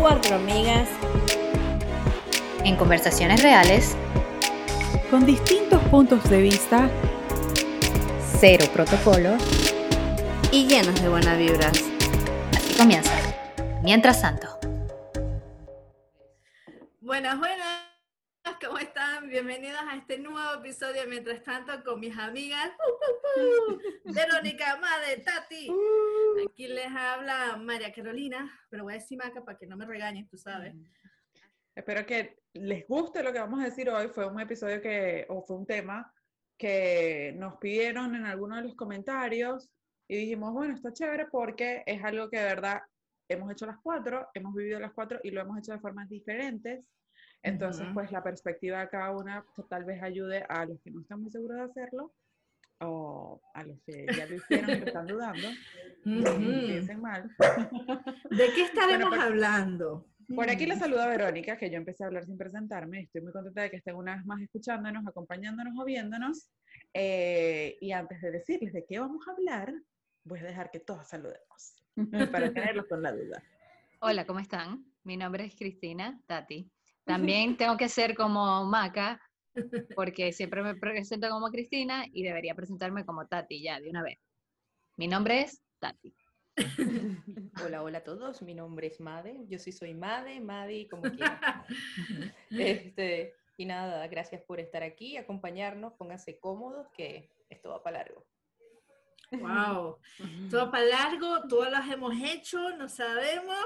Cuatro amigas en conversaciones reales, con distintos puntos de vista, cero protocolo y llenos de buenas vibras. Así comienza. Mientras tanto. Bienvenidos a este nuevo episodio Mientras tanto con mis amigas Verónica, Madre, Tati. Aquí les habla María Carolina, pero voy a decir Maca para que no me regañen, tú sabes. Espero que les guste lo que vamos a decir hoy. Fue un episodio que, o fue un tema que nos pidieron en algunos de los comentarios y dijimos, bueno, está chévere porque es algo que de verdad hemos hecho las cuatro, hemos vivido las cuatro y lo hemos hecho de formas diferentes. Entonces, pues la perspectiva de cada una tal vez ayude a los que no están muy seguros de hacerlo o a los que ya lo hicieron y están dudando. Piensen mal. ¿De qué estaremos pues, hablando? Por aquí les saluda Verónica, que yo empecé a hablar sin presentarme. Estoy muy contenta de que estén una vez más escuchándonos, acompañándonos o viéndonos. Eh, y antes de decirles de qué vamos a hablar, voy a dejar que todos saludemos para tenerlos con la duda. Hola, ¿cómo están? Mi nombre es Cristina Tati. También tengo que ser como Maca, porque siempre me presento como Cristina y debería presentarme como Tati ya de una vez. Mi nombre es Tati. Hola, hola a todos. Mi nombre es Made. Yo sí soy Made, Madi, como quieran. Este, y nada, gracias por estar aquí, acompañarnos, pónganse cómodos, que esto va para largo. Wow, todo para largo, todas las hemos hecho, no sabemos.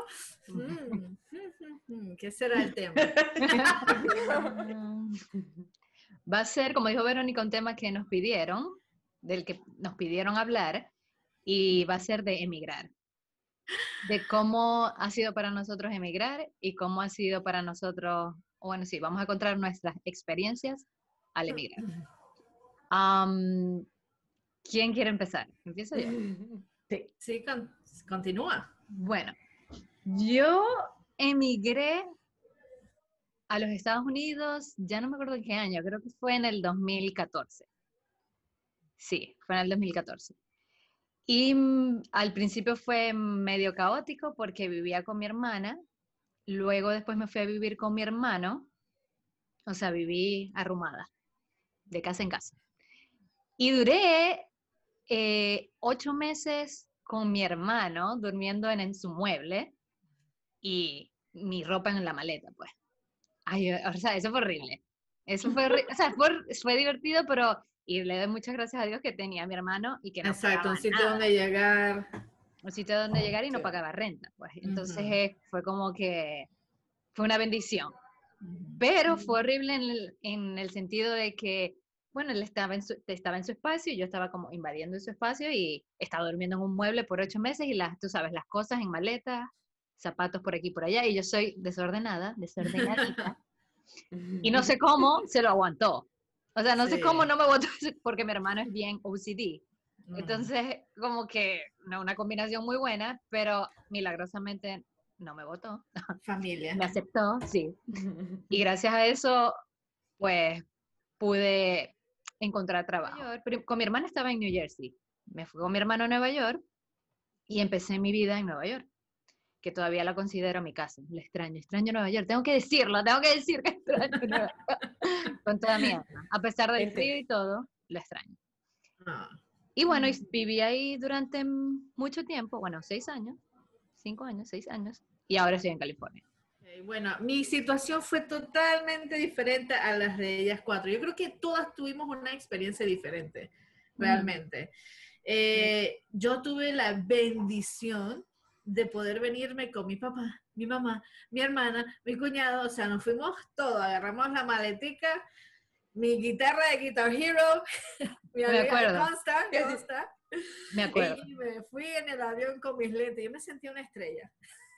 Mm, ¿Qué será el tema? Va a ser, como dijo Verónica, un tema que nos pidieron, del que nos pidieron hablar, y va a ser de emigrar. De cómo ha sido para nosotros emigrar y cómo ha sido para nosotros, bueno, sí, vamos a contar nuestras experiencias al emigrar. ¿Quién quiere empezar? Empiezo yo. Sí, sí continúa. Bueno, yo emigré a los Estados Unidos, ya no me acuerdo en qué año, creo que fue en el 2014. Sí, fue en el 2014. Y mm, al principio fue medio caótico porque vivía con mi hermana, luego después me fui a vivir con mi hermano, o sea, viví arrumada, de casa en casa. Y duré eh, ocho meses con mi hermano durmiendo en, su mueble y mi ropa en la maleta, pues. Ay, o sea, eso fue horrible. Eso fue, o sea, fue, divertido, pero y le doy muchas gracias a Dios que tenía a mi hermano y que no Exacto, un sitio donde llegar. Un sitio donde llegar y no pagaba renta, pues. Entonces eh, fue como que fue una bendición. Pero fue horrible en el, en el sentido de que bueno, él estaba en, su, estaba en su espacio y yo estaba como invadiendo su espacio y estaba durmiendo en un mueble por ocho meses y las, tú sabes, las cosas en maletas, zapatos por aquí y por allá y yo soy desordenada, desordenadita. y no sé cómo se lo aguantó. O sea, no sé cómo no me votó porque mi hermano es bien OCD. Entonces, como que no una combinación muy buena, pero milagrosamente no me votó. Familia. Me aceptó, sí. Y gracias a eso, pues pude encontrar trabajo. con mi hermana estaba en New Jersey. Me fui con mi hermano a Nueva York y empecé mi vida en Nueva York, que todavía la considero mi casa. Le extraño, extraño Nueva York. Tengo que decirlo, tengo que decir que extraño Nueva York. Con toda mi alma. A pesar del frío y todo, lo extraño. Ah. Y bueno, viví ahí durante mucho tiempo, bueno, seis años, cinco años, seis años, y ahora estoy en California. Bueno, mi situación fue totalmente diferente a las de ellas cuatro. Yo creo que todas tuvimos una experiencia diferente, realmente. Eh, yo tuve la bendición de poder venirme con mi papá, mi mamá, mi hermana, mi cuñado, o sea, nos fuimos todos, agarramos la maletica, mi guitarra de Guitar Hero, mi me acuerdo. me acuerdo. Y me fui en el avión con mis lentes, yo me sentí una estrella.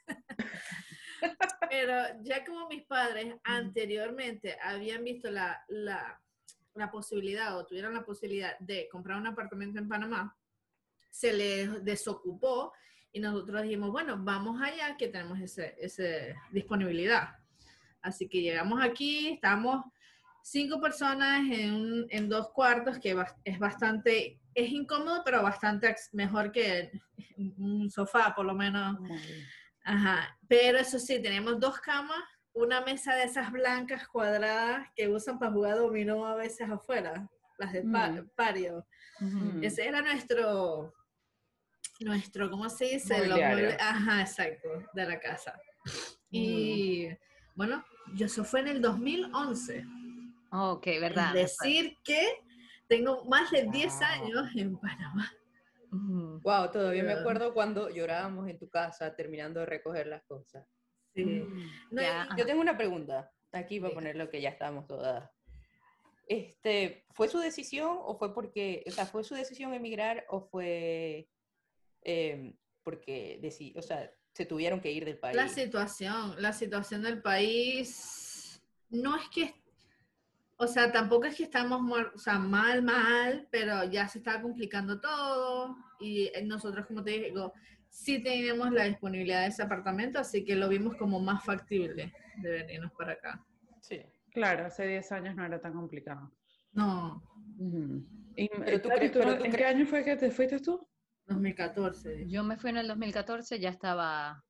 Pero ya como mis padres anteriormente habían visto la, la, la, posibilidad o tuvieron la posibilidad de comprar un apartamento en Panamá, se les desocupó y nosotros dijimos, bueno, vamos allá que tenemos esa disponibilidad. Así que llegamos aquí, estamos cinco personas en, en dos cuartos, que es bastante es incómodo, pero bastante mejor que un sofá, por lo menos. Muy bien. Ajá, pero eso sí, tenemos dos camas, una mesa de esas blancas cuadradas que usan para jugar dominó a veces afuera, las de pa- Mm. pario. Mm. Ese era nuestro, nuestro, ¿cómo se dice? Los ajá, exacto, de la casa. Y bueno, yo eso fue en el 2011. Ok, verdad. Es decir que tengo más de 10 Wow. años en Panamá. Wow, todavía me Ya. acuerdo cuando llorábamos en tu casa terminando de recoger las cosas. Sí. Mm. No, Ya. y- Yo tengo una pregunta, aquí para Diga. poner lo que ya estamos todas. Este, ¿Fue su decisión o fue porque, o sea, fue su decisión emigrar o fue em, porque, deci- o sea, se tuvieron que ir del país? La situación, la situación del país, no es que, o sea, tampoco es que estamos o sea, mal, mal, pero ya se está complicando todo y nosotros, como te digo, sí teníamos la disponibilidad de ese apartamento, así que lo vimos como más factible de venirnos para acá. Sí. Claro, hace 10 años no era tan complicado. No, Ujú. Y, Pero tú cre- ¿tú pero no- tú ¿En qué año fue que te fuiste tú? 2014. Yo me fui en el 2014, ya estaba,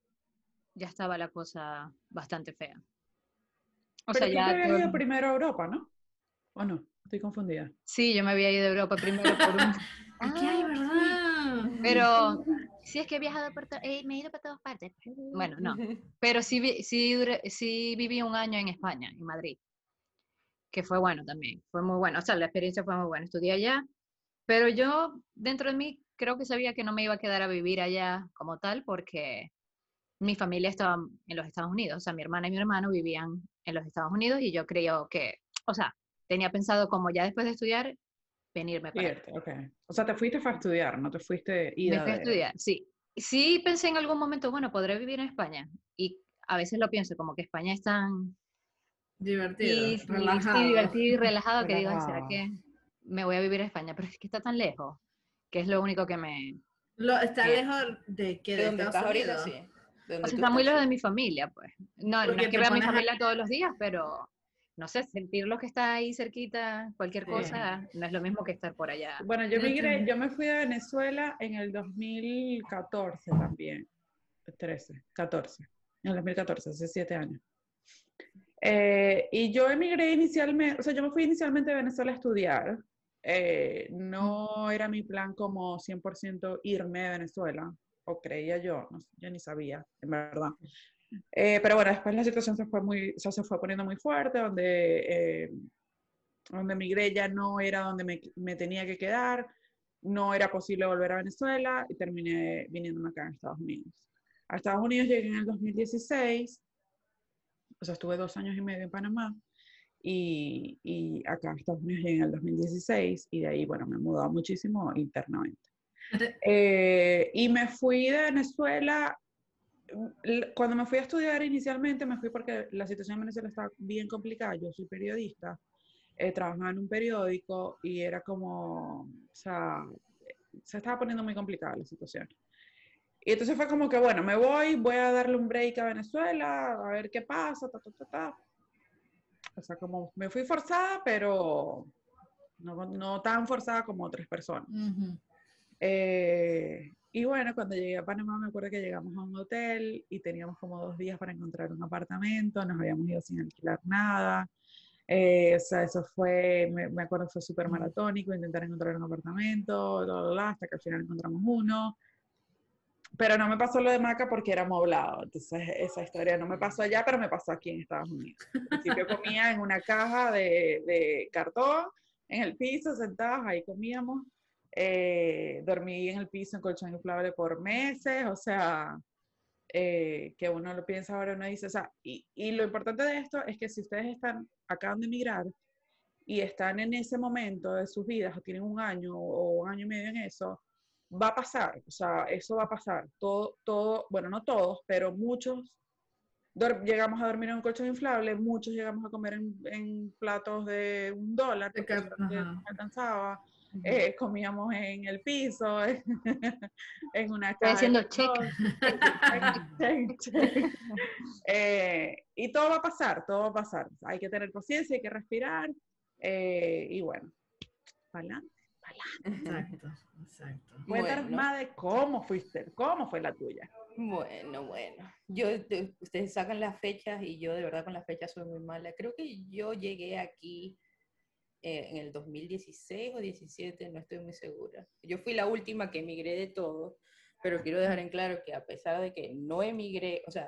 ya estaba la cosa bastante fea. O Pero sea, tú te ya habías todo- ido primero a Europa, ¿no? ¿O no? Estoy confundida. Sí, yo me había ido a Europa primero por un... ¿Qué hay, verdad? Pero sí es que he viajado por eh, me he ido por todas partes. Bueno, no. Pero sí, sí, sí viví un año en España, en Madrid, que fue bueno también, fue muy bueno. O sea, la experiencia fue muy buena, estudié allá, pero yo dentro de mí creo que sabía que no me iba a quedar a vivir allá como tal, porque mi familia estaba en los Estados Unidos, o sea, mi hermana y mi hermano vivían en los Estados Unidos y yo creo que, o sea, tenía pensado como ya después de estudiar, venirme para. Irte, ok. O sea, te fuiste para estudiar, no te fuiste Me ida fui a de- estudiar, sí. Sí pensé en algún momento, bueno, podré vivir en España. Y a veces lo pienso, como que España es tan Divertido, y- y- sí, relajado. divertido y relajado que digo, "Ay, ¿será Relajado. que me voy a vivir a España? Pero es que está tan lejos, que es lo único que me... Lo, está lejos de que ¿De de Estados estás ahorita? Sí. ¿De O sea, está muy lejos de mi familia, pues. No, no Porque es que vea a mi pones a- familia todos los días, pero no sé, sentir lo que está ahí cerquita, cualquier Sí. cosa, no es lo mismo que estar por allá. Bueno, yo migré, yo me fui de Venezuela en el 2014 también. 13, 14. En el 2014, hace 7 años. Eh, y yo emigré inicialmente, o sea, yo me fui inicialmente de Venezuela a estudiar. Eh, no era mi plan como 100% irme de Venezuela, o creía yo, no sé, yo ni sabía, en verdad. Eh, pero bueno, después la situación se fue, muy, o sea, se fue poniendo muy fuerte, donde, eh, donde migré ya no era donde me, me tenía que quedar, no era posible volver a Venezuela y terminé viniéndome acá a Estados Unidos. A Estados Unidos llegué en el 2016, o sea, estuve dos años y medio en Panamá y, y acá a Estados Unidos llegué en el 2016 y de ahí, bueno, me he mudado muchísimo internamente. Eh, y me fui de Venezuela, cuando me fui a estudiar inicialmente, me fui porque la situación en Venezuela estaba bien complicada. Yo soy periodista, eh, trabajaba en un periódico y era como, o sea, se estaba poniendo muy complicada la situación. Y entonces fue como que, bueno, me voy, voy a darle un break a Venezuela, a ver qué pasa, ta, ta, ta, ta. O sea, como me fui forzada, pero no, no tan forzada como otras personas. Ujú. Eh, y bueno, cuando llegué a Panamá me acuerdo que llegamos a un hotel y teníamos como dos días para encontrar un apartamento, nos habíamos ido sin alquilar nada. Eh, o sea, eso fue, me, me acuerdo fue súper maratónico, intentar encontrar un apartamento, bla, bla, bla, hasta que al final encontramos uno. Pero no me pasó lo de Maca porque era moblado. Entonces, esa historia no me pasó allá, pero me pasó aquí en Estados Unidos. Al principio comía en una caja de, de cartón, en el piso, sentados, ahí comíamos. Eh, dormí en el piso en colchón inflable por meses, o sea, eh, que uno lo piensa ahora, uno dice, o sea, y, y lo importante de esto es que si ustedes están, acaban de emigrar y están en ese momento de sus vidas, o tienen un año o un año y medio en eso, va a pasar, o sea, eso va a pasar. Todo, todo, bueno, no todos, pero muchos llegamos a dormir en un colchón inflable, muchos llegamos a comer en, en platos de un dólar, porque ajá. nos alcanzaba. Eh, comíamos en el piso, en una de haciendo check. Check, check. Eh, y todo va a pasar, todo va a pasar. Hay que tener paciencia, hay que respirar. eh, y bueno, para adelante. Exacto, exacto. Cuéntanos Bueno. más de cómo fuiste, cómo fue la tuya. Bueno, bueno. Yo, de- ustedes sacan las fechas y yo de verdad con las fechas soy muy mala. Creo que yo llegué aquí eh, en el 2016 o 17, no estoy muy segura. Yo fui la última que emigré de todo, pero quiero dejar en claro que a pesar de que no emigré, o sea,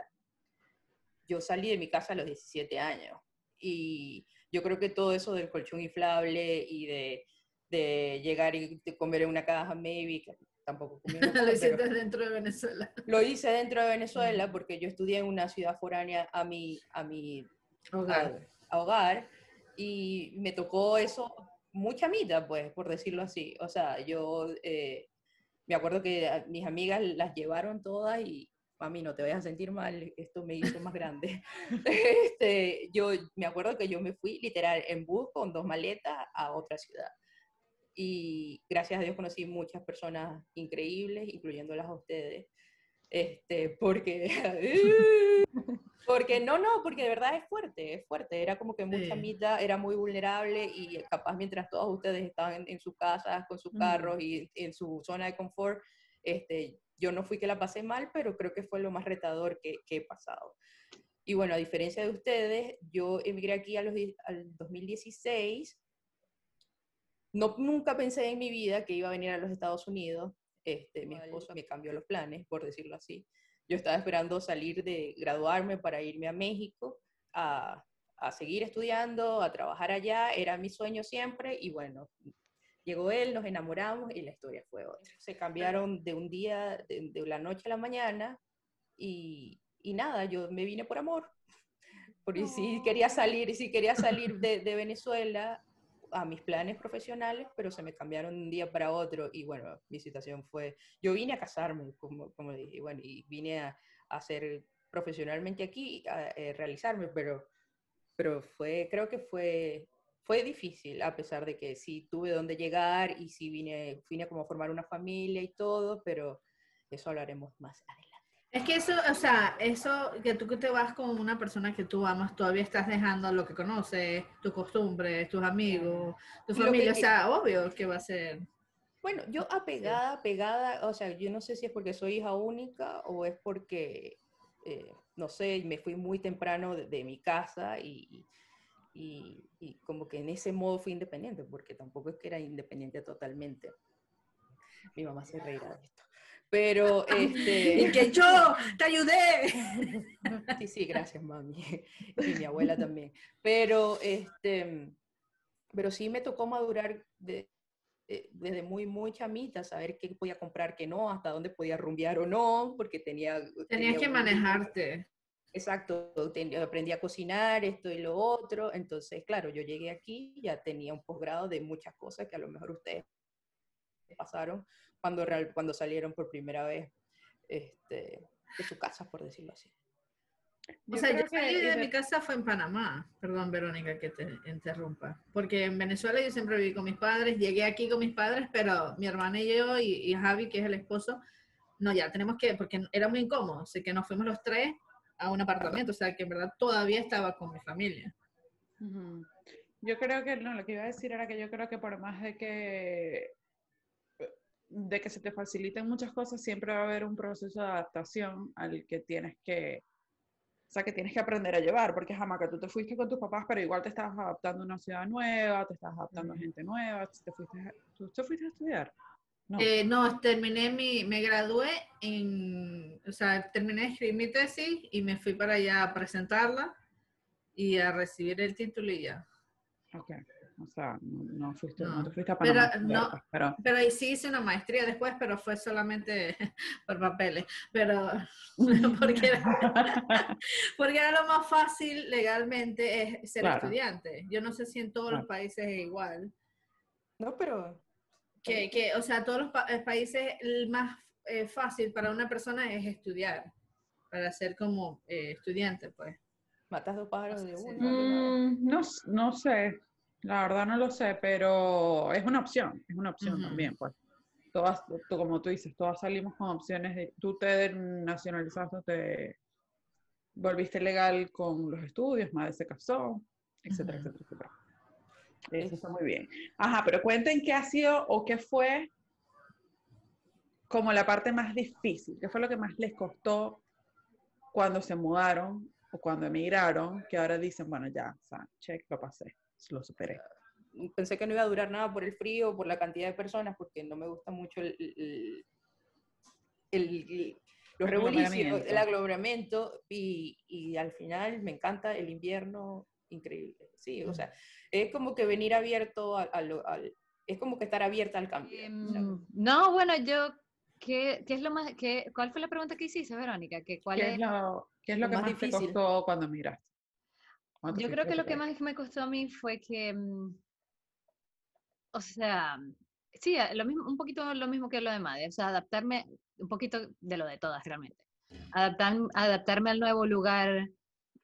yo salí de mi casa a los 17 años y yo creo que todo eso del colchón inflable y de, de llegar y de comer en una caja maybe, que tampoco comí una Lo hiciste dentro de Venezuela. lo hice dentro de Venezuela porque yo estudié en una ciudad foránea a mi, a mi Hogar. a hogar y me tocó eso mucha mitad, pues, por decirlo así. O sea, yo eh, me acuerdo que mis amigas las llevaron todas y mami, no te vayas a sentir mal, esto me hizo más grande. este, yo me acuerdo que yo me fui literal en bus con dos maletas a otra ciudad. Y gracias a Dios conocí muchas personas increíbles, incluyéndolas a ustedes. Este, porque, porque no, no, porque de verdad es fuerte, es fuerte. Era como que mucha Sí. mitad, era muy vulnerable y capaz mientras todos ustedes estaban en, en sus casas, con sus carros y en su zona de confort, este, yo no fui que la pasé mal, pero creo que fue lo más retador que, que he pasado. Y bueno, a diferencia de ustedes, yo emigré aquí a los, al 2016. No, nunca pensé en mi vida que iba a venir a los Estados Unidos. Este, mi esposo me cambió los planes, por decirlo así. Yo estaba esperando salir de graduarme para irme a México a, a seguir estudiando, a trabajar allá. Era mi sueño siempre y bueno, llegó él, nos enamoramos y la historia fue otra. Se cambiaron de un día, de, de la noche a la mañana y, y nada, yo me vine por amor. Porque sí quería salir, sí quería salir de, de Venezuela a mis planes profesionales, pero se me cambiaron de un día para otro y bueno, mi situación fue, yo vine a casarme, como, como dije, bueno, y vine a, a hacer profesionalmente aquí, a, eh, realizarme, pero, pero fue, creo que fue, fue difícil, a pesar de que sí tuve dónde llegar y sí vine, vine como a formar una familia y todo, pero eso hablaremos más adelante. Es que eso, o sea, eso que tú que te vas con una persona que tú amas, todavía estás dejando lo que conoces, tus costumbres, tus amigos, tu familia, o sea, obvio que va a ser. Bueno, yo apegada, apegada, o sea, yo no sé si es porque soy hija única o es porque, eh, no sé, me fui muy temprano de, de mi casa y, y, y como que en ese modo fui independiente, porque tampoco es que era independiente totalmente. Mi mamá se reirá de esto. Pero, este... Y que yo te ayudé. Sí, sí, gracias, mami. Y mi abuela también. Pero, este, pero sí me tocó madurar de- de- desde muy, muy chamita, saber qué podía comprar, qué no, hasta dónde podía rumbear o no, porque tenía... Tenías tenía que un- manejarte. Exacto, aprendí a cocinar esto y lo otro. Entonces, claro, yo llegué aquí, ya tenía un posgrado de muchas cosas que a lo mejor ustedes pasaron cuando, real- cuando salieron por primera vez este, de su casa, por decirlo así. O sea, yo salí que- de mi casa fue en Panamá. Perdón, Verónica, que te interrumpa. Porque en Venezuela yo siempre viví con mis padres, llegué aquí con mis padres, pero mi hermana y yo y, y Javi, que es el esposo, no, ya tenemos que, porque era muy incómodo, así que nos fuimos los tres a un apartamento, o sea, que en verdad todavía estaba con mi familia. Ujú. Yo creo que, no, lo que iba a decir era que yo creo que por más de que, de que se te faciliten muchas cosas, siempre va a haber un proceso de adaptación al que tienes que, o sea, que tienes que aprender a llevar, porque jamás que tú te fuiste con tus papás, pero igual te estabas adaptando a una ciudad nueva, te estabas adaptando a gente nueva, te fuiste, ¿tú te fuiste a estudiar? No. Eh, no, terminé mi, me gradué en, o sea, terminé de escribir mi tesis y me fui para allá a presentarla y a recibir el título y ya. Ok. O sea, no, no fuiste, no, No. te fuiste a Pero, Panamá. a estudiar, no. pues, pero Pero ahí sí hice una maestría después, pero fue solamente por papeles. Pero porque era, porque era lo más fácil legalmente es ser Claro. estudiante. Yo no sé si en todos los países es igual. No, pero... Que, que, o sea, todos los pa- eh, países el más eh, fácil para una persona es estudiar, para ser como eh, estudiante, pues. Matas dos pájaros de uno. Mm, no, no sé, la verdad no lo sé, pero es una opción, es una opción Ujú. también, pues. Todas, tú- como tú dices, todas salimos con opciones de, tú te nacionalizaste, te volviste legal con los estudios, madre se casó, etcétera, Ujú. etcétera, etcétera. Eso está muy bien. Ajá, pero cuenten qué ha sido o qué fue como la parte más difícil, qué fue lo que más les costó cuando se mudaron o cuando emigraron, que ahora dicen, bueno, ya, o sea, check, lo pasé, lo superé. Pensé que no iba a durar nada por el frío, por la cantidad de personas, porque no me gusta mucho el, el, el- los Aglomeramiento. el aglomeramiento, y, y al final me encanta el invierno, increíble. Sí, o sea, es como que venir abierto al, al- al- es como que estar abierta al cambio. Em, no, bueno, yo, ¿qué, qué es lo más, qué, cuál fue la pregunta que hiciste, Verónica? ¿Que cuál ¿Qué es? es lo, qué es lo lo que más más te difícil? costó cuando emigraste? Yo creo que lo que más me costó a mí fue que, mm, o sea, sí, a- lo mismo, un poquito lo mismo que lo de Madre, o sea, adaptarme, un poquito de lo de todas realmente. Adaptar, adaptarme al nuevo lugar,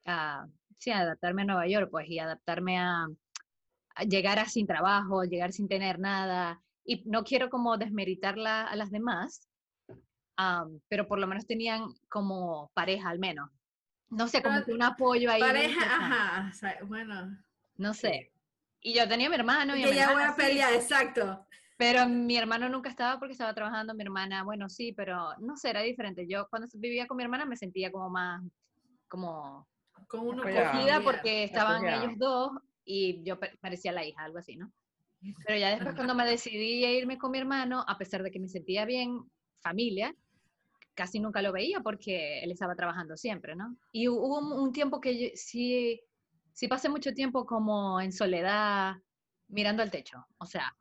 a, sí, adaptarme a Nueva York, pues, y adaptarme a, a llegar a sin trabajo, llegar sin tener nada. Y no quiero como desmeritarla a las demás, pero por lo menos tenían como pareja al menos. No sé, como que un apoyo ahí. Pareja, ajá, o sea, bueno. No sé. Y yo tenía a mi hermano y a mi Que ya voy a sí, pelear, exacto. pero mi hermano nunca estaba porque estaba trabajando, mi hermana, bueno, sí, pero no sé, era diferente. Yo cuando vivía con mi hermana me sentía como más, como Con uno Apoyada. acogida porque estaban Acogida. ellos dos y yo pa- parecía la hija, algo así, ¿no? Pero ya después cuando me decidí a irme con mi hermano, a pesar de que me sentía bien, familia, casi nunca lo veía porque él estaba trabajando siempre, ¿no? Y hu- hubo un, un tiempo que yo sí, sí pasé mucho tiempo como en soledad, mirando al techo, o sea,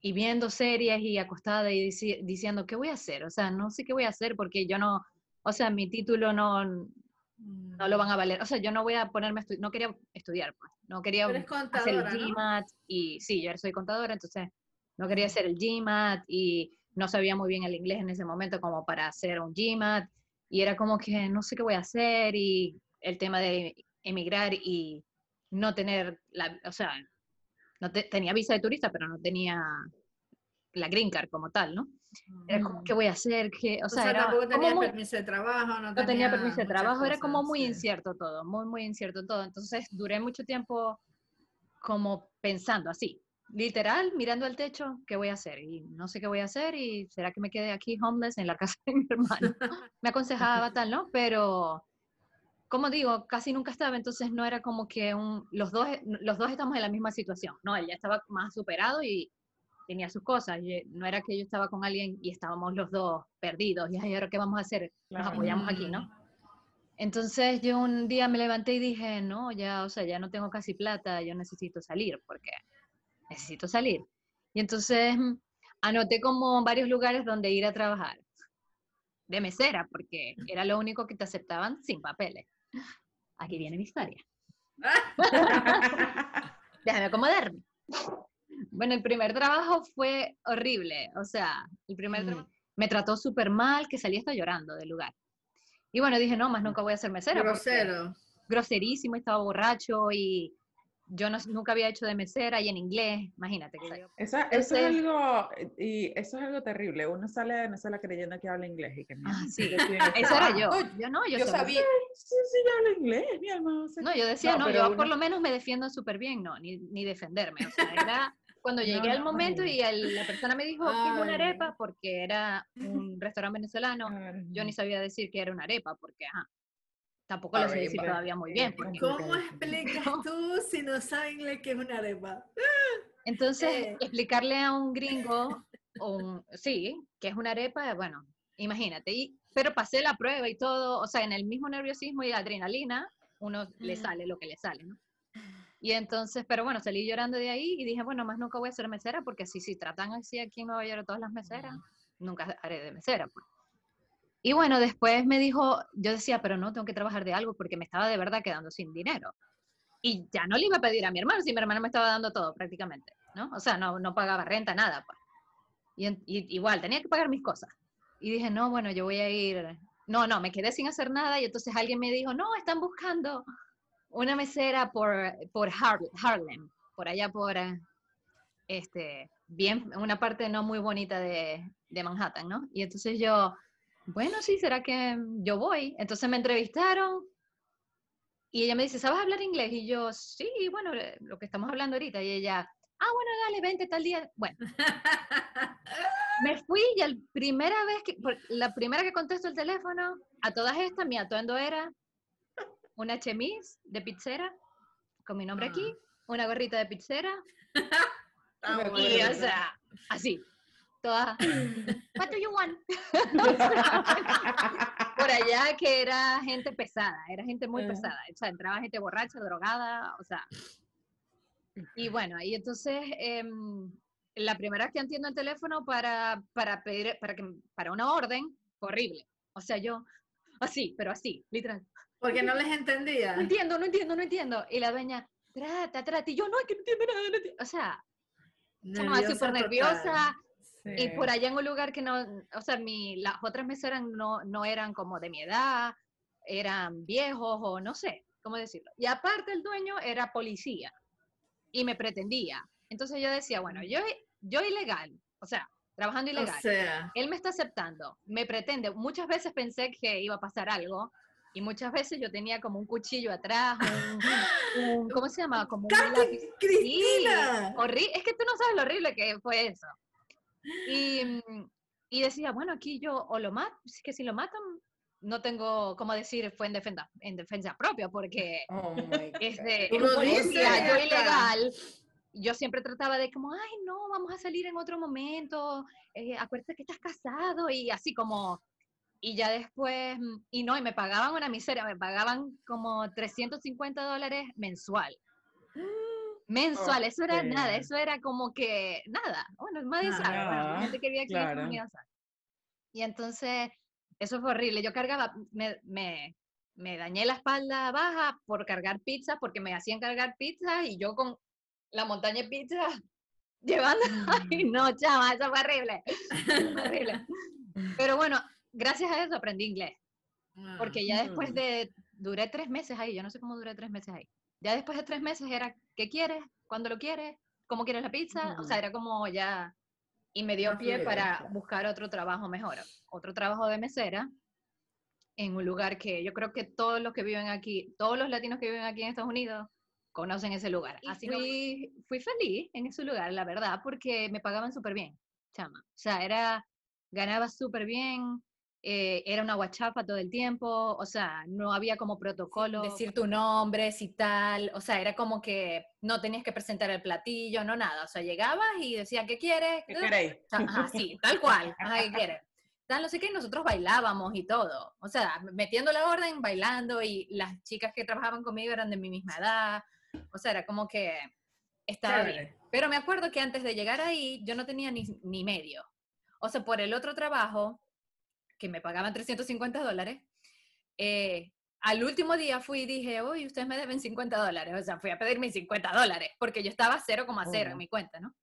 y viendo series y acostada y dici- diciendo, ¿qué voy a hacer? O sea, no sé qué voy a hacer porque yo no, o sea, mi título no, no lo van a valer. O sea, yo no voy a ponerme a estudiar, no quería estudiar, pues. No quería hacer el contadora, ¿no? GMAT y sí, yo soy contadora, entonces no quería hacer el GMAT y no sabía muy bien el inglés en ese momento como para hacer un GMAT y era como que no sé qué voy a hacer y el tema de emigrar y no tener, la, o sea, no te- tenía visa de turista, pero no tenía la green card como tal, ¿no? Era como. ¿qué voy a hacer? ¿Qué? O O sea, sea, era tampoco tenía muy- permiso de trabajo, no, no tenía permiso de trabajo, era como muy sí. incierto todo, muy, muy incierto todo. Entonces duré mucho tiempo como pensando así, literal, mirando al techo, ¿qué voy a hacer? Y no sé qué voy a hacer y será que me quedé aquí homeless en la casa de mi hermano. Me aconsejaba tal, ¿no? Pero, como digo, casi nunca estaba, entonces no era como que un, los, dos, los dos estamos en la misma situación, ¿no? Él ya estaba más superado y tenía sus cosas, no era que yo estaba con alguien y estábamos los dos perdidos, y ahora qué vamos a hacer, nos apoyamos aquí, ¿no? Entonces yo un día me levanté y dije, no, ya, o sea, ya no tengo casi plata, yo necesito salir, porque necesito salir. Y entonces mm, anoté como varios lugares donde ir a trabajar, de mesera, porque era lo único que te aceptaban sin papeles. Aquí viene mi historia. Déjame acomodarme. Bueno, el primer trabajo fue horrible, o sea, el primer Mm. trabajo me trató súper mal, que salí hasta llorando del lugar. Y bueno, dije, no, más nunca voy a ser mesera. Grosero. groserísimo, estaba borracho y yo no- nunca había hecho de mesera y en inglés, imagínate que yo- Esa- eso es algo, y eso es algo terrible. Uno sale de Venezuela creyendo que habla inglés y que mira, Ah, sí. Eso era yo. Yo no, yo, Yo sabía- Sí, sí, yo hablo inglés, mi alma. o sea, No, yo decía, No, no, yo uno- por lo menos me defiendo súper bien, no, ni, ni defenderme. O sea, era cuando No, llegué al no, momento y imagínate. el- la persona me dijo que es una arepa porque era un restaurante venezolano. Yo ni sabía decir que era una arepa porque, ajá, tampoco lo sé decir todavía muy bien. Porque- ¿Cómo explicas tú si no saben inglés qué es una arepa? Entonces, Eh. explicarle a un gringo, o un- sí, que es una arepa, bueno, imagínate. Y, pero pasé la prueba y todo, o sea, en el mismo nerviosismo y adrenalina, uno le sale lo que le sale, ¿no? Y entonces, pero bueno, salí llorando de ahí y dije, bueno, más nunca voy a ser mesera porque si, si tratan así aquí en Nueva York todas las meseras, nunca haré de mesera, pues. Y bueno, después me dijo, yo decía, pero no, tengo que trabajar de algo porque me estaba de verdad quedando sin dinero. Y ya no le iba a pedir a mi hermano, si mi hermano me estaba dando todo prácticamente, ¿no? O sea, no, no pagaba renta, nada, pues. Y, y igual, tenía que pagar mis cosas. Y dije, no, bueno, yo voy a ir. No, no, me quedé sin hacer nada y entonces alguien me dijo, no, están buscando una mesera por, por Har- Harlem, por allá por, este, bien, una parte no muy bonita de, de Manhattan, ¿no? Y entonces yo, bueno, sí, ¿será que yo voy? Entonces me entrevistaron y ella me dice, ¿sabes hablar inglés? Y yo, sí, bueno, eh, lo que estamos hablando ahorita. Y ella, ah, bueno, dale, vente tal día. Bueno, me fui y la primera vez que, la primera que contesto el teléfono, a todas estas, mi atuendo era una chemise de pizzera, con mi nombre aquí, una gorrita de pizzera, Está Y, o sea, así, todas, what do you want? Por allá que era gente pesada, era gente muy Eh. pesada, o sea, entraba gente borracha, drogada, o sea. Y bueno, y entonces, em, la primera vez que entiendo el teléfono para, para pedir, para, que, para una orden, horrible. O sea, yo, así, pero así, literal. Porque no les entendía. No entiendo, no entiendo, no entiendo. Y la dueña, trata, trata. Y yo, no, es que no entiendo nada. no entiendo". O sea, estaba Nerviosa súper total. Nerviosa. Y Sí. por allá en un lugar que no, o sea, mi, las otras meseras no, no eran como de mi edad, eran viejos o no sé cómo decirlo. Y aparte el dueño era policía y me pretendía. Entonces yo decía, bueno, yo, yo ilegal, o sea, trabajando ilegal. O sea, Él me está aceptando, me pretende. Muchas veces pensé que iba a pasar algo y muchas veces yo tenía como un cuchillo atrás, un, un- ¿cómo se llama? Como un lápiz. Cristina. Horri- es que tú no sabes lo horrible que fue eso. Y, mm, y decía, bueno, aquí yo o lo mato, es que si lo matan, no tengo cómo decir fue en defensa, en defensa propia, porque Oh es de un policía, yo ilegal. Yo siempre trataba de como, ay, no, vamos a salir en otro momento, eh, acuérdate que estás casado y así como, y ya después, mm, y no, y me pagaban una miseria, me pagaban como 350 dólares mensual. Mensual, eso era nada, eso era como que nada. Bueno, nadie sabe, bueno, la Ah, gente que vive aquí en claro. Y entonces, eso fue horrible. Yo cargaba, me, me, me dañé la espalda baja por cargar pizza, porque me hacían cargar pizza y yo con la montaña de pizza llevando. Ay, no, chama, eso fue horrible. horrible. Pero bueno, gracias a eso aprendí inglés. Ah. Porque ya después de, duré tres meses ahí, yo no sé cómo duré tres meses ahí. Ya después de tres meses era, ¿qué quieres? ¿Cuándo lo quieres? ¿Cómo quieres la pizza? O sea, era como ya, y me dio pie para buscar otro trabajo mejor, otro trabajo de mesera en un lugar que yo creo que todos los que viven aquí, todos los latinos que viven aquí en Estados Unidos conocen ese lugar. Así fui, fui feliz en ese lugar, la verdad, porque me pagaban súper bien, chama. O sea, era, ganaba súper bien, eh, era una guachafa todo el tiempo, o sea, no había como protocolo. Decir tu nombre, si tal, o sea, era como que no tenías que presentar el platillo, no nada, o sea, llegabas y decías, ¿qué quieres? ¿Qué queréis? Ajá, sí, tal cual, ajá, ¿qué quieres? Tal, no sé qué, y nosotros bailábamos y todo, o sea, metiendo la orden, bailando, y las chicas que trabajaban conmigo eran de mi misma edad, o sea, era como que estaba bien. Pero me acuerdo que antes de llegar ahí, yo no tenía ni, ni medio. O sea, por el otro trabajo, que me pagaban 350 dólares, eh, al último día fui y dije, uy, ustedes me deben 50 dólares. O sea, fui a pedir mis 50 dólares, porque yo estaba 0,0 en Oh. mi cuenta, ¿no?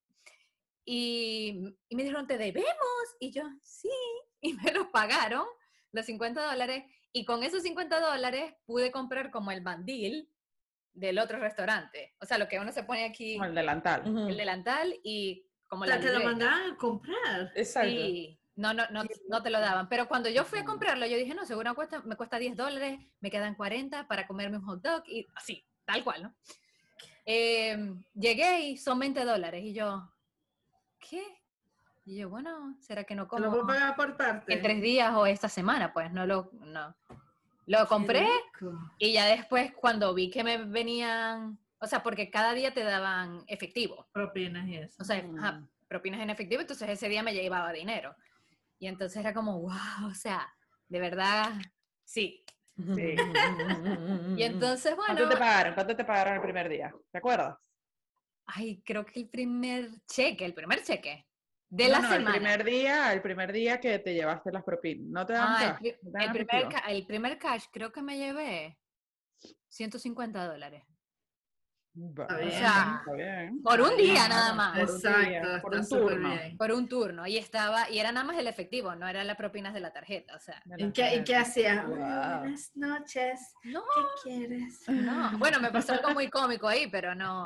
Y, y me dijeron, ¿te debemos? Y yo, sí. Y me los pagaron, los 50 dólares. Y con esos 50 dólares pude comprar como el bandil del otro restaurante. O sea, lo que uno se pone aquí, Como el delantal. el delantal y como O sea, la te lo mandaban a comprar. Exacto. Sí, no, no, no, no te lo daban. Pero cuando yo fui a comprarlo, yo dije, no, seguro me cuesta, me cuesta 10 dólares, me quedan 40 para comerme un hot dog y así, tal cual, ¿no? Eh, llegué y son 20 dólares y yo, ¿qué? Y yo, bueno, ¿será que no Te lo puedo como pagar por parte. en tres días o esta semana? Pues no lo, no. Lo compré y ya después cuando vi que me venían, o sea, porque cada día te daban efectivo. Propinas y eso. O sea, ajá, Mm. propinas en efectivo, entonces ese día me llevaba dinero. Y entonces era como, wow, o sea, de verdad, sí. Sí. Y entonces, bueno, ¿Cuánto te pagaron? ¿Cuánto te pagaron el primer día? ¿Te acuerdas? ay, creo que el primer cheque, el primer cheque de No, la no, semana. El primer día, el primer día que te llevaste las propinas. ¿No te daban Ah, el, primer, el primer cash creo que me llevé 150 dólares. Va- Está O bien. sea, está bien. por un día nada más. por un día, Exacto, por está un turno. bien. Por un turno. Y estaba, y era nada más el efectivo, no eran las propinas de la tarjeta. O sea, De ¿Y la qué, y qué tarjeta. hacías? Wow. Hola, Buenas noches. no, ¿Qué quieres? no. Bueno, me pasó algo muy cómico ahí, pero no.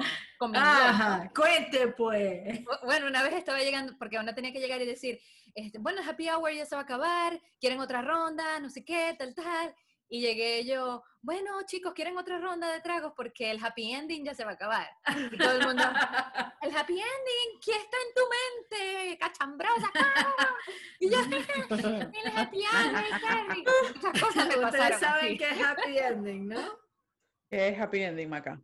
Ajá, cuente pues. Bu- Bueno, una vez estaba llegando, porque uno tenía que llegar y decir, este, bueno, happy hour ya se va a acabar, quieren otra ronda, no sé qué, tal, tal. Y llegué yo, bueno, chicos, ¿quieren otra ronda de tragos? Porque el happy ending ya se va a acabar. Y todo el mundo, el happy ending, ¿qué está en tu mente? Cachambrosa. ¡ah! Y yo, el happy ending, Harry. Muchas cosas me Ustedes pasaron. saben que es happy ending, ¿no? ¿Qué es happy ending, Maca?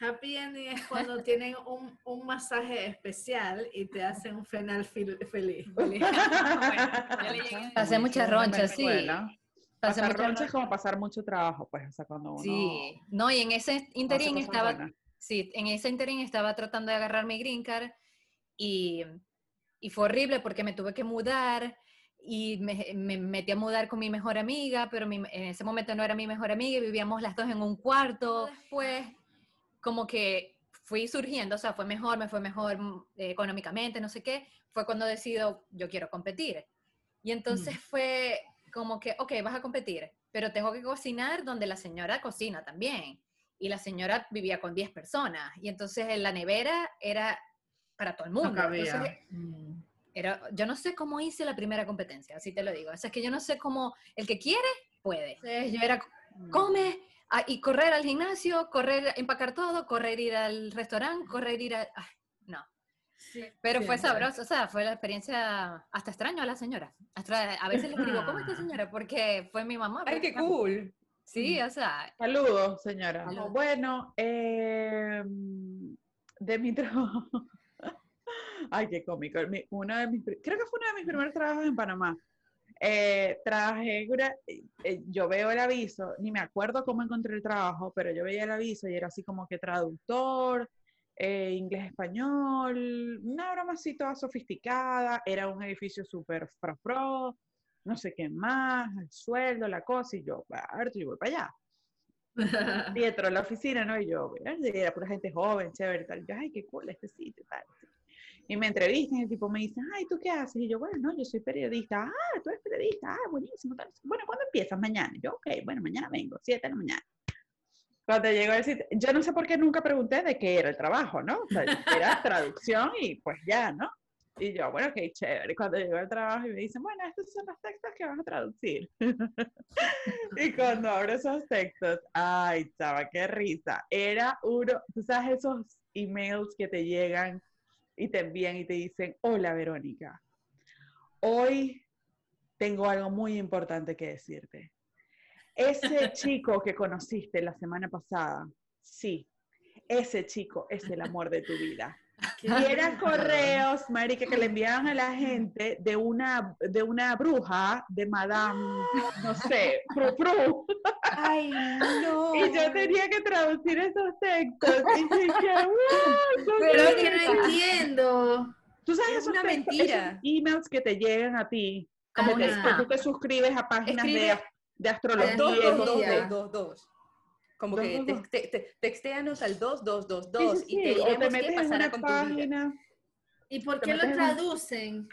Happy ending es cuando tienen un, un masaje especial y te hacen un final feliz. llegué- Pasé muchas ronchas, sí. Venezuela. Pasar ronchas como pasar mucho trabajo, pues, o sea, cuando uno Sí, no, y en ese interín estaba, sí, en ese interín estaba tratando de agarrar mi green card y, y fue horrible porque me tuve que mudar y me, me metí a mudar con mi mejor amiga, pero mi- en ese momento no era mi mejor amiga y vivíamos las dos en un cuarto. Después, como que fui surgiendo, o sea, fue mejor, me fue mejor mm, eh, económicamente, no sé qué, fue cuando decido, yo quiero competir. Y entonces fue como que, ok, vas a competir, pero tengo que cocinar donde la señora cocina también. Y la señora vivía con 10 personas. Y entonces en la nevera era para todo el mundo. No. Entonces, Mm. era, yo no sé cómo hice la primera competencia, así te lo digo. O sea, es que yo no sé cómo, el que quiere, puede. Entonces yo era, come, ah, y correr al gimnasio, correr, empacar todo, correr, ir al restaurante, correr, ir a... ay, no. Pero fue Siempre. sabroso, o sea, fue la experiencia, hasta extraño a la señora. Hasta, a veces le escribo, ¿cómo está señora? Porque fue mi mamá. ¡Ay, qué prácticamente. cool! Sí, o sea, Saludos, señora. Bueno, eh, de mi trabajo. Ay, qué cómico. Mi- uno de mis, creo que fue uno de mis primeros trabajos en Panamá. Eh, trabajé, una- eh, yo veo el aviso, ni me acuerdo cómo encontré el trabajo, pero yo veía el aviso y era así como que traductor, eh, inglés-español, una broma así toda sofisticada, era un edificio súper pro, no sé qué más, el sueldo, la cosa, y yo, ver, yo voy para allá. A la oficina, ¿no? Y yo, era pura gente joven, chévere, tal. Y yo, ay, qué cool este sitio, tal. Y me entrevistan y el tipo me dice, ay, ¿tú qué haces? Y yo, bueno, no, yo soy periodista. Ah, tú eres periodista. Ah, buenísimo. Tal. Bueno, ¿cuándo empiezas? Mañana. Y yo, ok, bueno, mañana vengo, siete de la mañana. Cuando llegó el sitio, yo no sé por qué nunca pregunté de qué era el trabajo, ¿no? O sea, era traducción y pues ya, ¿no? Y yo, bueno, ok, chévere. Cuando llegó el trabajo y me dicen, bueno, estos son los textos que vas a traducir. y cuando abro esos textos, ay, chava, qué risa. Era uno, tú sabes, esos emails que te llegan y te envían y te dicen, hola, Verónica. Hoy tengo algo muy importante que decirte. Ese chico que conociste la semana pasada, sí, ese chico es el amor de tu vida. Y eran correos, marica, que le enviaban a la gente de una, de una bruja, de Madame, no sé, Pru Pru. ¡Ay, no! Y yo tenía que traducir esos textos. Y decía, "Wow, Pero es bien". que no entiendo. Tú sabes Es esos una textos, mentira. esos emails que te llegan a ti, como que, que tú te suscribes a páginas Escribe de astrología. Dos, y dos, cosas dos, Astrología. así. dos, dos, dos. Como Dos, que dos, te, dos. te- te- textéanos al 2222 Sí, sí, y te diremos metes qué pasará una con tu vida. página. ¿Y por qué lo traducen?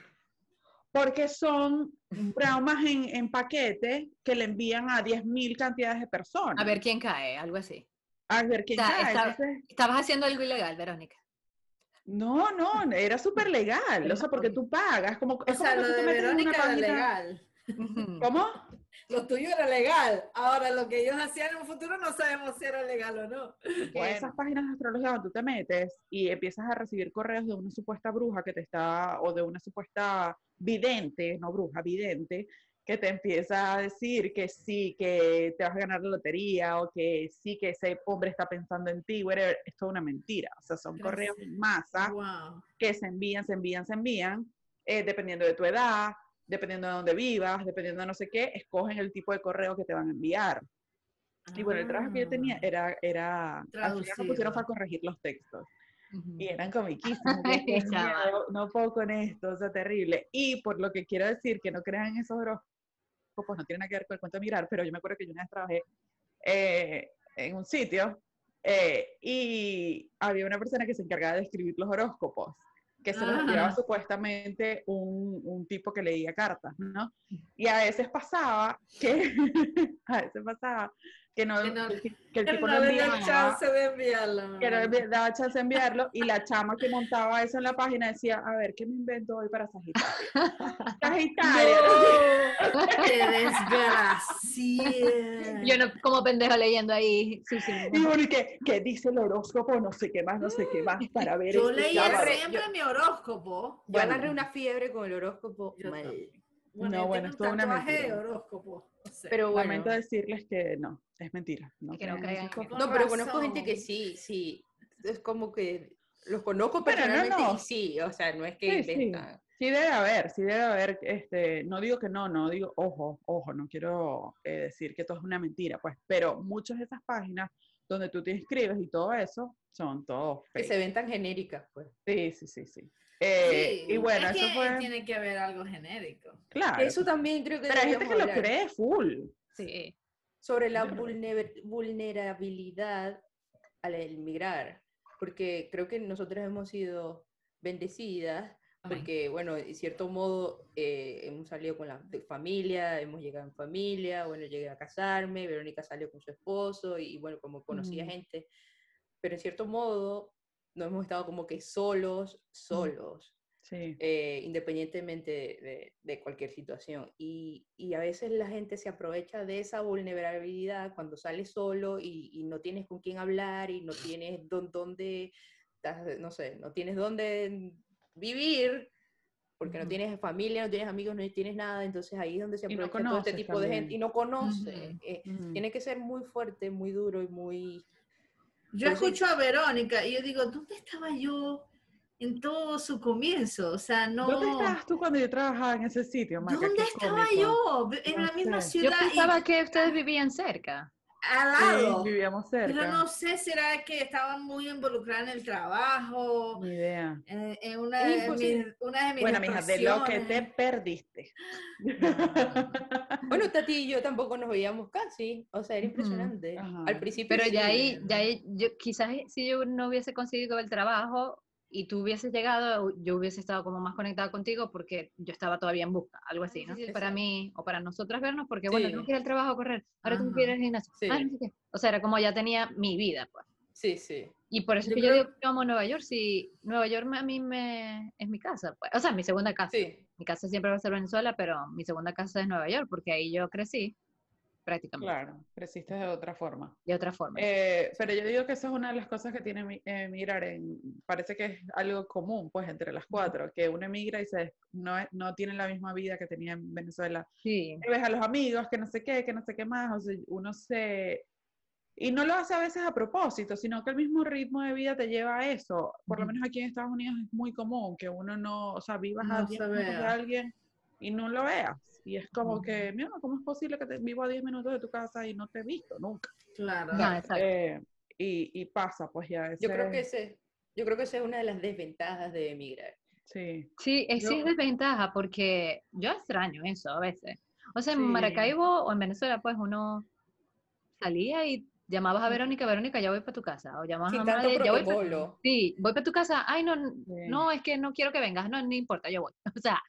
Porque son bromas en, en paquete que le envían a 10.000 cantidades de personas. a ver quién cae, algo así. A ver quién Está- cae. está- Entonces, Estabas haciendo algo ilegal, Verónica. no, no, era súper legal. O sea, porque tú pagas. Como, O es como sea, que lo de una Verónica era página. legal. ¿Cómo? Lo tuyo era legal. Ahora, lo que ellos hacían en un futuro no sabemos si era legal o no. Bueno. esas páginas de astrología donde tú te metes y empiezas a recibir correos de una supuesta bruja que te está, o de una supuesta vidente, no bruja, vidente, que te empieza a decir que sí, que te vas a ganar la lotería, o que sí, que ese hombre está pensando en ti, whatever, es toda una mentira. O sea, son correos en masa Wow. que se envían, se envían, se envían, eh, dependiendo de tu edad, dependiendo de dónde vivas, dependiendo de no sé qué, escogen el tipo de correo que te van a enviar. Y bueno, el trabajo que yo tenía era, era al final me pusieron Traducido. para corregir los textos. Ujú. Y eran comiquísimos. no, no puedo con esto, o sea, terrible. Y por lo que quiero decir, que no crean esos horóscopos, no tiene nada que ver con el cuento de mirar, pero yo me acuerdo que yo una vez trabajé eh, en un sitio eh, y había una persona que se encargaba de escribir los horóscopos, que se los Ah. enviaba supuestamente un, un tipo que leía cartas, ¿no? Y a veces pasaba que, a veces pasaba que no, Que no- que, que el tipo no le da enviaba, chance de enviarlo. que no daba chance de enviarlo y la chama que montaba eso en la página decía, a ver, ¿qué me invento hoy para Sagitario? Sagitario. desgracia. Yo no, como pendejo leyendo ahí. Sí, sí. Y bueno, ¿y qué, qué dice el horóscopo? No sé qué más, no sé qué más, para ver Yo este leía sábado. siempre mi horóscopo. Yo Bueno. agarré una fiebre con el horóscopo Yo mal. También. No, bueno, es toda un una tatuaje de mentira. horóscopo. no sé. Pero bueno. Lamento decirles que no, es mentira. No Que no caigan. No, pero conozco gente que razón. sí, sí. Es como que los conozco Pero no, personalmente no. y sí, o sea, no es que Sí, sí. inventan. Sí debe haber, sí debe haber, este, no digo que no, no digo, ojo, ojo, no quiero eh, decir que todo es una mentira, pues, pero muchas de esas páginas donde tú te inscribes y todo eso, son todos Que se ven tan genéricas, pues. Sí, sí, sí, sí. Eh, Sí, y bueno, es eso que fue, tiene que haber algo genérico. claro, Eso también creo que pero hay gente que deberíamos lo hablar. cree full. Sí. sobre la vulnerabilidad al emigrar, porque creo que nosotros hemos sido bendecidas, porque, bueno, de cierto modo eh, hemos salido con la de familia, hemos llegado en familia, bueno, llegué a casarme, Verónica salió con su esposo y, bueno, como conocía Ujú. gente, pero en cierto modo no hemos estado como que solos, solos Sí, eh, independientemente de, de- de cualquier situación. Y, y a veces la gente se aprovecha de esa vulnerabilidad cuando sales solo y, y no tienes con quién hablar y no tienes dón- dónde, no sé, no tienes dónde vivir. Porque no tienes familia, no tienes amigos, no tienes nada, entonces ahí es donde se Y no aprovecha todo este tipo de gente y no conoce. Eh, tiene que ser muy fuerte, muy duro y muy... Yo Entonces- escucho a Verónica y yo digo, ¿dónde estaba yo en todo su comienzo? O sea, no... ¿Dónde estabas tú cuando yo trabajaba en ese sitio, Maca? ¿Dónde Qué estaba cómico. yo? En No la misma sé. Yo ciudad pensaba y que ustedes vivían cerca. Al Sí, lado. vivíamos cerca. Pero no sé, será que estaban muy involucradas en el trabajo, Ni idea. en, en una, Es de mis, una de mis Bueno, mija, de lo que te perdiste. Bueno, Tati y yo tampoco nos veíamos casi, o sea, era impresionante. Ajá. Al principio Pero sí, ya ahí, eh, ya ahí, yo, quizás si yo no hubiese conseguido el trabajo y tú hubieses llegado, yo hubiese estado como más conectada contigo porque yo estaba todavía en busca, algo así, Ah, ¿no? sí, sí, para mí o para nosotras vernos, porque bueno, que ir al trabajo a correr, ahora tengo que ir Ajá. al gimnasio, ah, no sé qué. O sea, era como ya tenía mi vida, pues. Sí, sí. Y por eso Yo que creo- yo digo que amo Nueva York, si Nueva York a mí me, es mi casa, pues. O sea, mi segunda casa. Sí, Mi casa siempre va a ser Venezuela, pero mi segunda casa es Nueva York, porque ahí yo crecí prácticamente, Claro, creciste de otra forma. de otra forma. Eh, pero yo digo que esa es una de las cosas que tiene eh, emigrar. En, parece que es algo común, pues, entre las cuatro, que uno emigra y se, no, no tiene la misma vida que tenía en Venezuela. sí. Ves a los amigos, que no sé qué, que no sé qué más. O sea, uno se... Y no lo hace a veces a propósito, sino que el mismo ritmo de vida te lleva a eso. Por lo menos aquí en Estados Unidos es muy común que uno no, o sea, vivas a No 10 se de alguien y no lo veas. Y es como que, mira, ¿cómo es posible que te vivo a 10 minutos de tu casa y no te he visto nunca? Claro. Ajá, exacto. Eh, y, y pasa, pues ya. yo creo que ese- ese, yo creo que esa es una de las desventajas de emigrar. Sí, Sí, es, sí es Yo- desventaja porque yo extraño eso a veces. O sea, en Sí. Maracaibo o en Venezuela, pues uno salía y llamabas a Verónica, Verónica, ya voy para tu casa. O llamabas Sin a Made, ya voy pa- protocolo. Sí, voy para tu casa. Ay, no, n- Sí. no, es que no quiero que vengas. No, no importa, yo voy. O sea,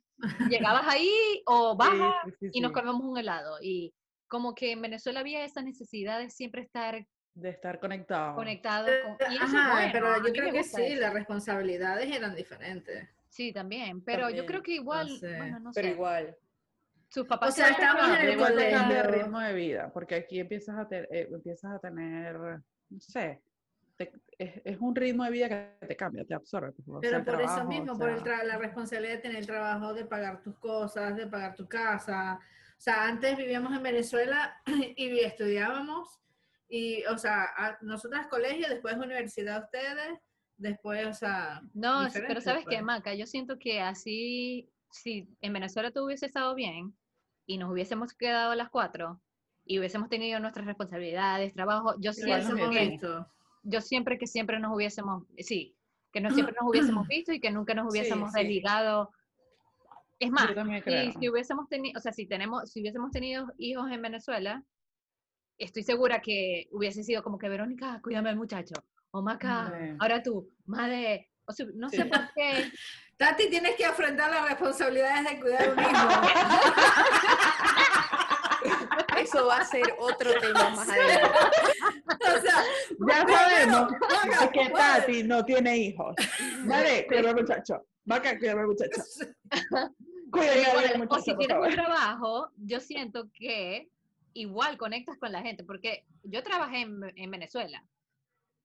llegabas ahí o bajas sí, sí, y nos comemos un helado. Y como que en Venezuela había esa necesidad de siempre estar de estar conectado. conectados con... Y eso es Ajá, bueno, pero yo creo que sí, eso. las responsabilidades eran diferentes. Sí, también. Pero yo creo que igual, sé. bueno, no Pero sé. igual. Sus papás sea, siempre estamos en el colegio. ritmo de vida, porque aquí empiezas a, te- eh, empiezas a tener, no sé, te- es, es un ritmo de vida que te cambia, te absorbe. pues, o sea, Pero por eso trabajo, mismo, o por el sea, tra- la responsabilidad de tener el trabajo, de pagar tus cosas, de pagar tu casa. O sea, antes vivíamos en Venezuela y estudiábamos, y, o sea, a- nosotras colegio, después universidad ustedes, después, o sea, No, pero ¿sabes qué, pues. Maca? Yo siento que así, si en Venezuela tú hubiese estado bien y nos hubiésemos quedado a las cuatro y hubiésemos tenido nuestras responsabilidades, trabajo, yo siento que, visto. Yo siempre que siempre nos hubiésemos, sí, que no siempre nos hubiésemos visto y que nunca nos hubiésemos sí. desligado. Es más, también si, hubiésemos tenido, o sea, si tenemos, si hubiésemos tenido hijos en Venezuela, estoy segura que hubiese sido como que Verónica, cuídame al muchacho, o Maca, ahora tú, madre, o sea, no Sí. sé por qué. Tati, tienes que afrontar las responsabilidades de cuidar un hijo. Eso va a ser otro tema más adelante. o sea, Ya sabemos Maca, que. Tati no tiene hijos. Vale, cuida al muchacho. Vaca, cuida al muchacho. Alguien, o muchacho, si tienes un trabajo, yo siento que igual conectas con la gente, porque yo trabajé en, en Venezuela.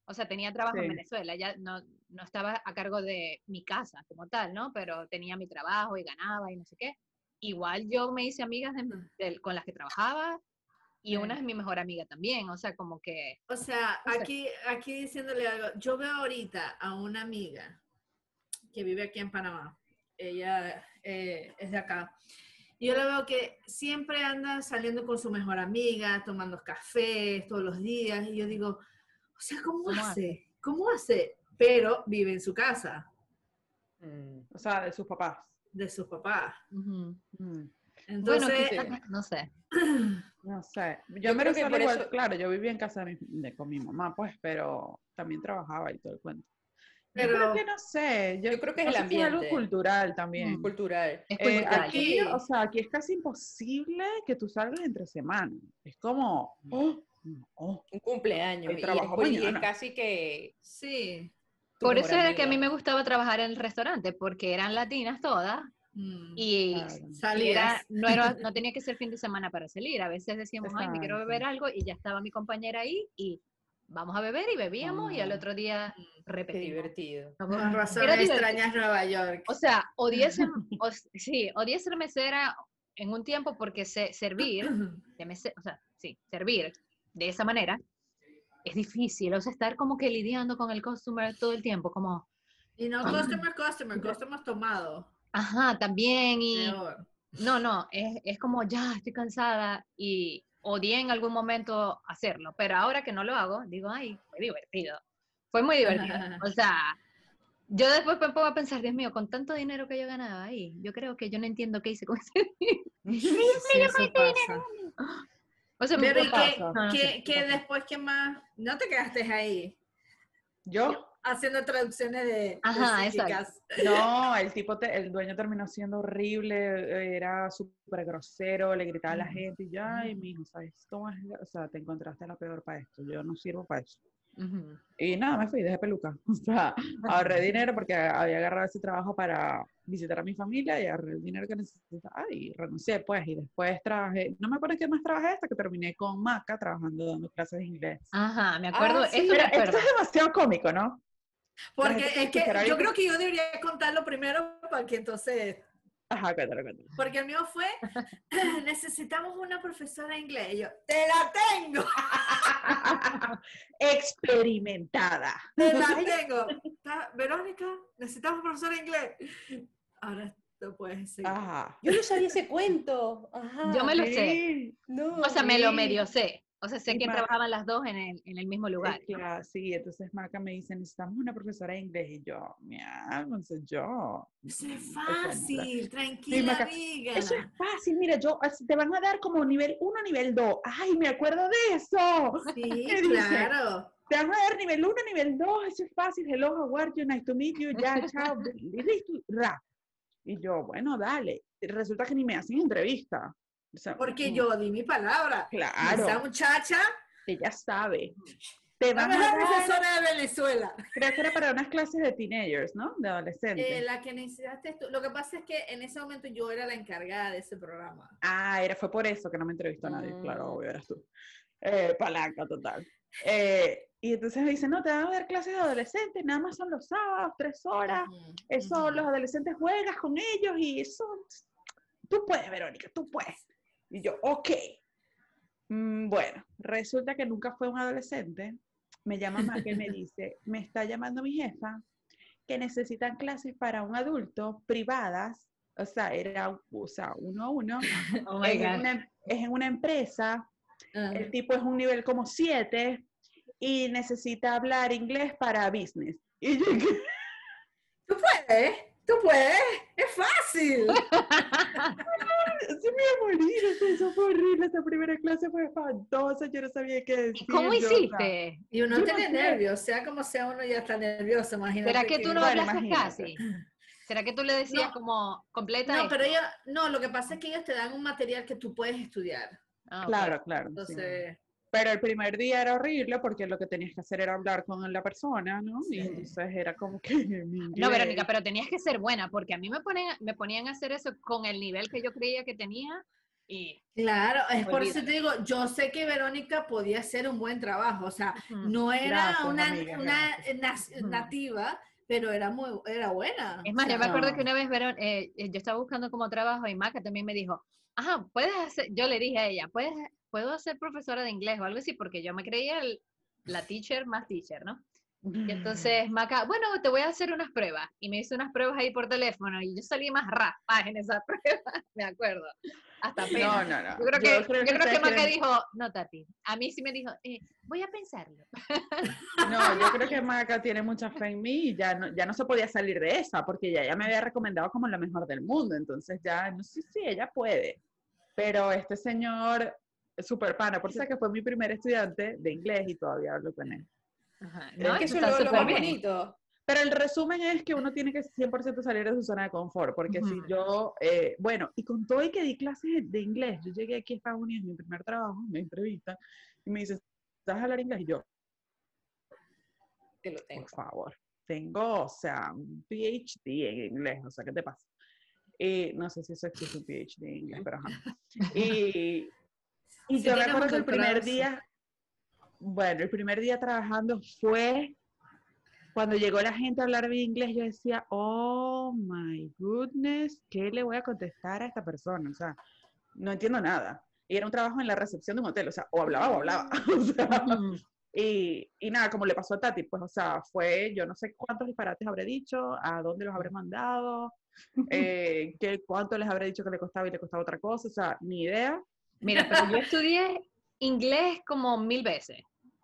O sea, tenía trabajo en Sí. Venezuela, ya no, no estaba a cargo de mi casa como tal, ¿no? Pero tenía mi trabajo y ganaba y no sé qué. Igual yo me hice amigas de- del- con las que trabajaba y una es mi mejor amiga también, o sea, como que... O sea, No sé. aquí, aquí diciéndole algo, yo veo ahorita a una amiga que vive aquí en Panamá, ella eh, es de acá, y yo la veo que siempre anda saliendo con su mejor amiga, tomando cafés todos los días, y yo digo, o sea, ¿cómo, ¿Cómo hace? ¿Cómo hace? Pero vive en su casa, Mm. O sea, de sus papás. De sus papás. ujú. Mm, Entonces, bueno, no sé. No sé. Yo, Yo me creo que por igual, eso- claro, yo vivía en casa de mi- de- con mi mamá, pues, pero también trabajaba y todo el cuento. Pero- yo creo que no sé. Yo, Yo creo que es no el sé si algo ambiente. cultural también. Mm. Cultural. Es Eh, cultural. aquí, Sí. o sea, aquí es casi imposible que tú salgas entre semana. Es como, oh, no. Un cumpleaños. Y, trabajo después- y es casi que. sí. Por eso era que a mí amiga. me gustaba trabajar en el restaurante, porque eran latinas todas mm, y Claro. y era, salías. no, era, no tenía que ser fin de semana para salir. A veces decíamos, ay, me quiero beber algo y ya estaba mi compañera ahí y vamos a beber y bebíamos y al Ah. otro día Qué repetimos. divertido. No, Con razón era divertido. extrañas Nueva York. O sea, odié ser, o sí, odié ser mesera en un tiempo porque sé servir, de mese- o sea, sí, servir de esa manera es difícil. O sea, estar como que lidiando con el customer todo el tiempo, como, Y no customer, customer, customer tomado. ajá, también y... Peor. No, no, es, es como ya estoy cansada y odié en algún momento hacerlo, pero ahora que no lo hago, digo, ay, fue divertido. Fue muy divertido. O sea, yo después me pongo a pensar, Dios mío, con tanto dinero que yo ganaba ahí, yo creo que yo no entiendo qué hice con ese dinero. Sí, eso pasa. O sea, me Pero ¿y qué, qué- qué después, qué más? No te quedaste ahí Yo, haciendo traducciones de, Ajá, no, el tipo, te- el dueño terminó siendo horrible, era súper grosero, le gritaba a la gente y yo, ay, mijo, ¿sabes cómo es? O sea, te encontraste la peor para esto, yo no sirvo para eso. Y nada, me fui, dejé peluca. O sea, ahorré dinero porque había agarrado ese trabajo para visitar a mi familia y agarré el dinero que necesitaba y renuncié, pues. Y después trabajé, no me acuerdo qué más trabajé hasta que terminé con Maca trabajando dando clases de inglés. Ajá, me acuerdo, Ah, sí, eso me Pero esto acuerdo. es demasiado cómico, ¿no? Porque es que yo creo que yo debería contarlo primero para que entonces, Ajá, cuéntalo, cuéntalo. porque el mío fue, necesitamos una profesora de inglés. Y yo, te la tengo, Experimentada. te la tengo. Verónica, necesitamos profesora de inglés. Ahora tú puedes seguir. Ajá. Yo no sabía ese cuento. Ajá. Yo me lo sé. No. O sea, me lo medio sé. O sea, sé Y que Maca- trabajaban las dos en el, en el mismo lugar. es que, sí, entonces Maca me dice, necesitamos una profesora de inglés. Y yo, mi no sé yo. Eso es Mm, fácil, Sí, tranquila, Maca, amiga. Eso es fácil, mira, yo, te van a dar como nivel 1, nivel 2. Ay, me acuerdo de eso. Sí, claro. Te van a dar nivel 1, nivel 2, eso es fácil. Hello, how are you? Nice to meet you. Ya, chao. y listo, ra. Y yo, bueno, dale. Resulta que ni me hacen entrevista. O sea, Porque mm, yo di mi palabra. Claro, Esa muchacha, ella sabe. Te la van a dar, profesora de Venezuela. creo que era para unas clases de teenagers, ¿no? De adolescentes. Eh, la que necesitaste tú. Lo que pasa es que en ese momento yo era la encargada de ese programa. Ah, era, fue por eso que no me entrevistó nadie, claro, Mm. obvio, eras tú. Eh, palanca total. Eh, y entonces me dice, no, te van a dar clases de adolescentes, nada más son los sábados, tres horas, eso, los adolescentes juegas con ellos y eso, tú puedes, Verónica, tú puedes. Y yo, ok. Mm, bueno, resulta que nunca fue un adolescente, me llama Maca y me dice, me está llamando mi jefa, que necesitan clases para un adulto privadas, o sea, era, o sea, uno a uno, Oh es en una, es en una empresa, Ah. el tipo es un nivel como 7 y necesita hablar inglés para business. Y yo, Tú puedes, tú puedes, es fácil. se me iba a morir, eso fue horrible, esa primera clase fue espantosa, yo no sabía qué decir. ¿Y cómo yo, hiciste? Y uno Yo no tiene sé. nervios, sea como sea, uno ya está nervioso, imagínate. ¿Será que tú no imagínate. casi? ¿Será que tú le decías No. como completa No, esto? pero ellos, no, lo que pasa es que ellos te dan un material que tú puedes estudiar. Ah. Claro, claro. sí. Pero el primer día era horrible porque lo que tenías que hacer era hablar con la persona, ¿no? Y entonces era como que... No, Verónica, pero tenías que ser buena, porque a mí me ponen, me ponían a hacer eso con el nivel que yo creía que tenía y Claro, es por eso te digo, yo sé que Verónica podía hacer un buen trabajo, o sea, no era Gracias, una, amiga, nativa, pero era muy, era buena. Es más, o yo sea, me acuerdo no. que una vez Verón- eh, eh, yo estaba buscando como trabajo y Maca también me dijo, ajá, puedes hacer, yo le dije a ella, ¿puedes, puedo ser profesora de inglés o algo así, porque yo me creía el- la teacher más teacher, ¿no? Y entonces Maca, bueno, te voy a hacer unas pruebas. Y me hizo unas pruebas ahí por teléfono y yo salí más raspada en esas pruebas, me acuerdo. Hasta No, pena. no, no. Yo creo que, yo creo que, ustedes Maca quieren- dijo, no, Tati. A mí sí me dijo, eh, voy a pensarlo. No, yo creo que Maca tiene mucha fe en mí y ya no, ya no se podía salir de esa, porque ya, ya me había recomendado como la mejor del mundo, entonces ya, no sé si ella puede. Pero este señor es súper pana, por eso es que fue mi primer estudiante de inglés y todavía hablo con él. Ajá, Es ¿no? que eso es lo, lo más bien. bonito. Pero el resumen es que uno tiene que 100% salir de su zona de confort, porque si Ujú. yo, eh, bueno, y con todo y que di clases de inglés, yo llegué aquí a Estados Unidos, mi primer trabajo, mi entrevista, y me dice, ¿sabes hablar inglés? Y yo, Te lo tengo. por favor, tengo, o sea, un PhD en inglés, o sea, ¿qué te pasa? Y no sé si eso existe un PhD en inglés, pero ajá. Y, y yo me acuerdo el primer día, bueno, el primer día trabajando fue cuando llegó la gente a hablar bien inglés, yo decía, oh my goodness, ¿qué le voy a contestar a esta persona? O sea, no entiendo nada. Y era un trabajo en la recepción de un hotel, o sea, o hablaba o hablaba. O sea, y, y nada, como le pasó a Tati, pues, o sea, fue, yo no sé cuántos disparates habré dicho, a dónde los habré mandado, eh, qué, cuánto les habré dicho que le costaba y le costaba otra cosa, o sea, ni idea. Mira, pero yo estudié inglés como mil veces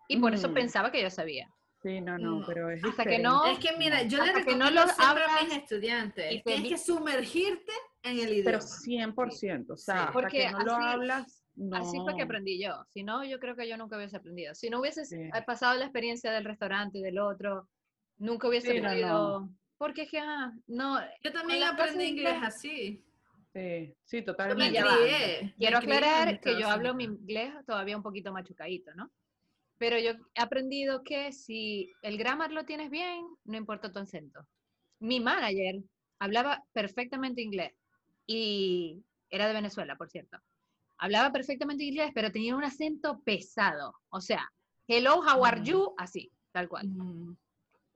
y por eso Mm. pensaba que yo sabía. Sí, no, no, No, pero es hasta que no- Es que mira, yo le Hasta que no recomiendo lo siempre a mis hablas estudiantes, y tienes que sumergirte en el Pero idioma. 100%, o sea, Sí. hasta Porque que no lo así- hablas, no. Así fue que aprendí yo. Si no, yo creo que yo nunca hubiese aprendido. Si no hubiese Sí. pasado la experiencia del restaurante, del otro, nunca hubiese Sí, no, podido. Porque es que, ah, no. Yo también aprendí inglés inglés- así. Sí, sí, Me totalmente. Quiero aclarar que yo hablo mi inglés todavía un poquito machucadito, ¿no? Pero yo he aprendido que si el grammar lo tienes bien, no importa tu acento. Mi manager hablaba perfectamente inglés y era de Venezuela, por cierto. Hablaba perfectamente inglés, pero tenía un acento pesado. O sea, hello, how are Mm. you, así, tal cual. Mm.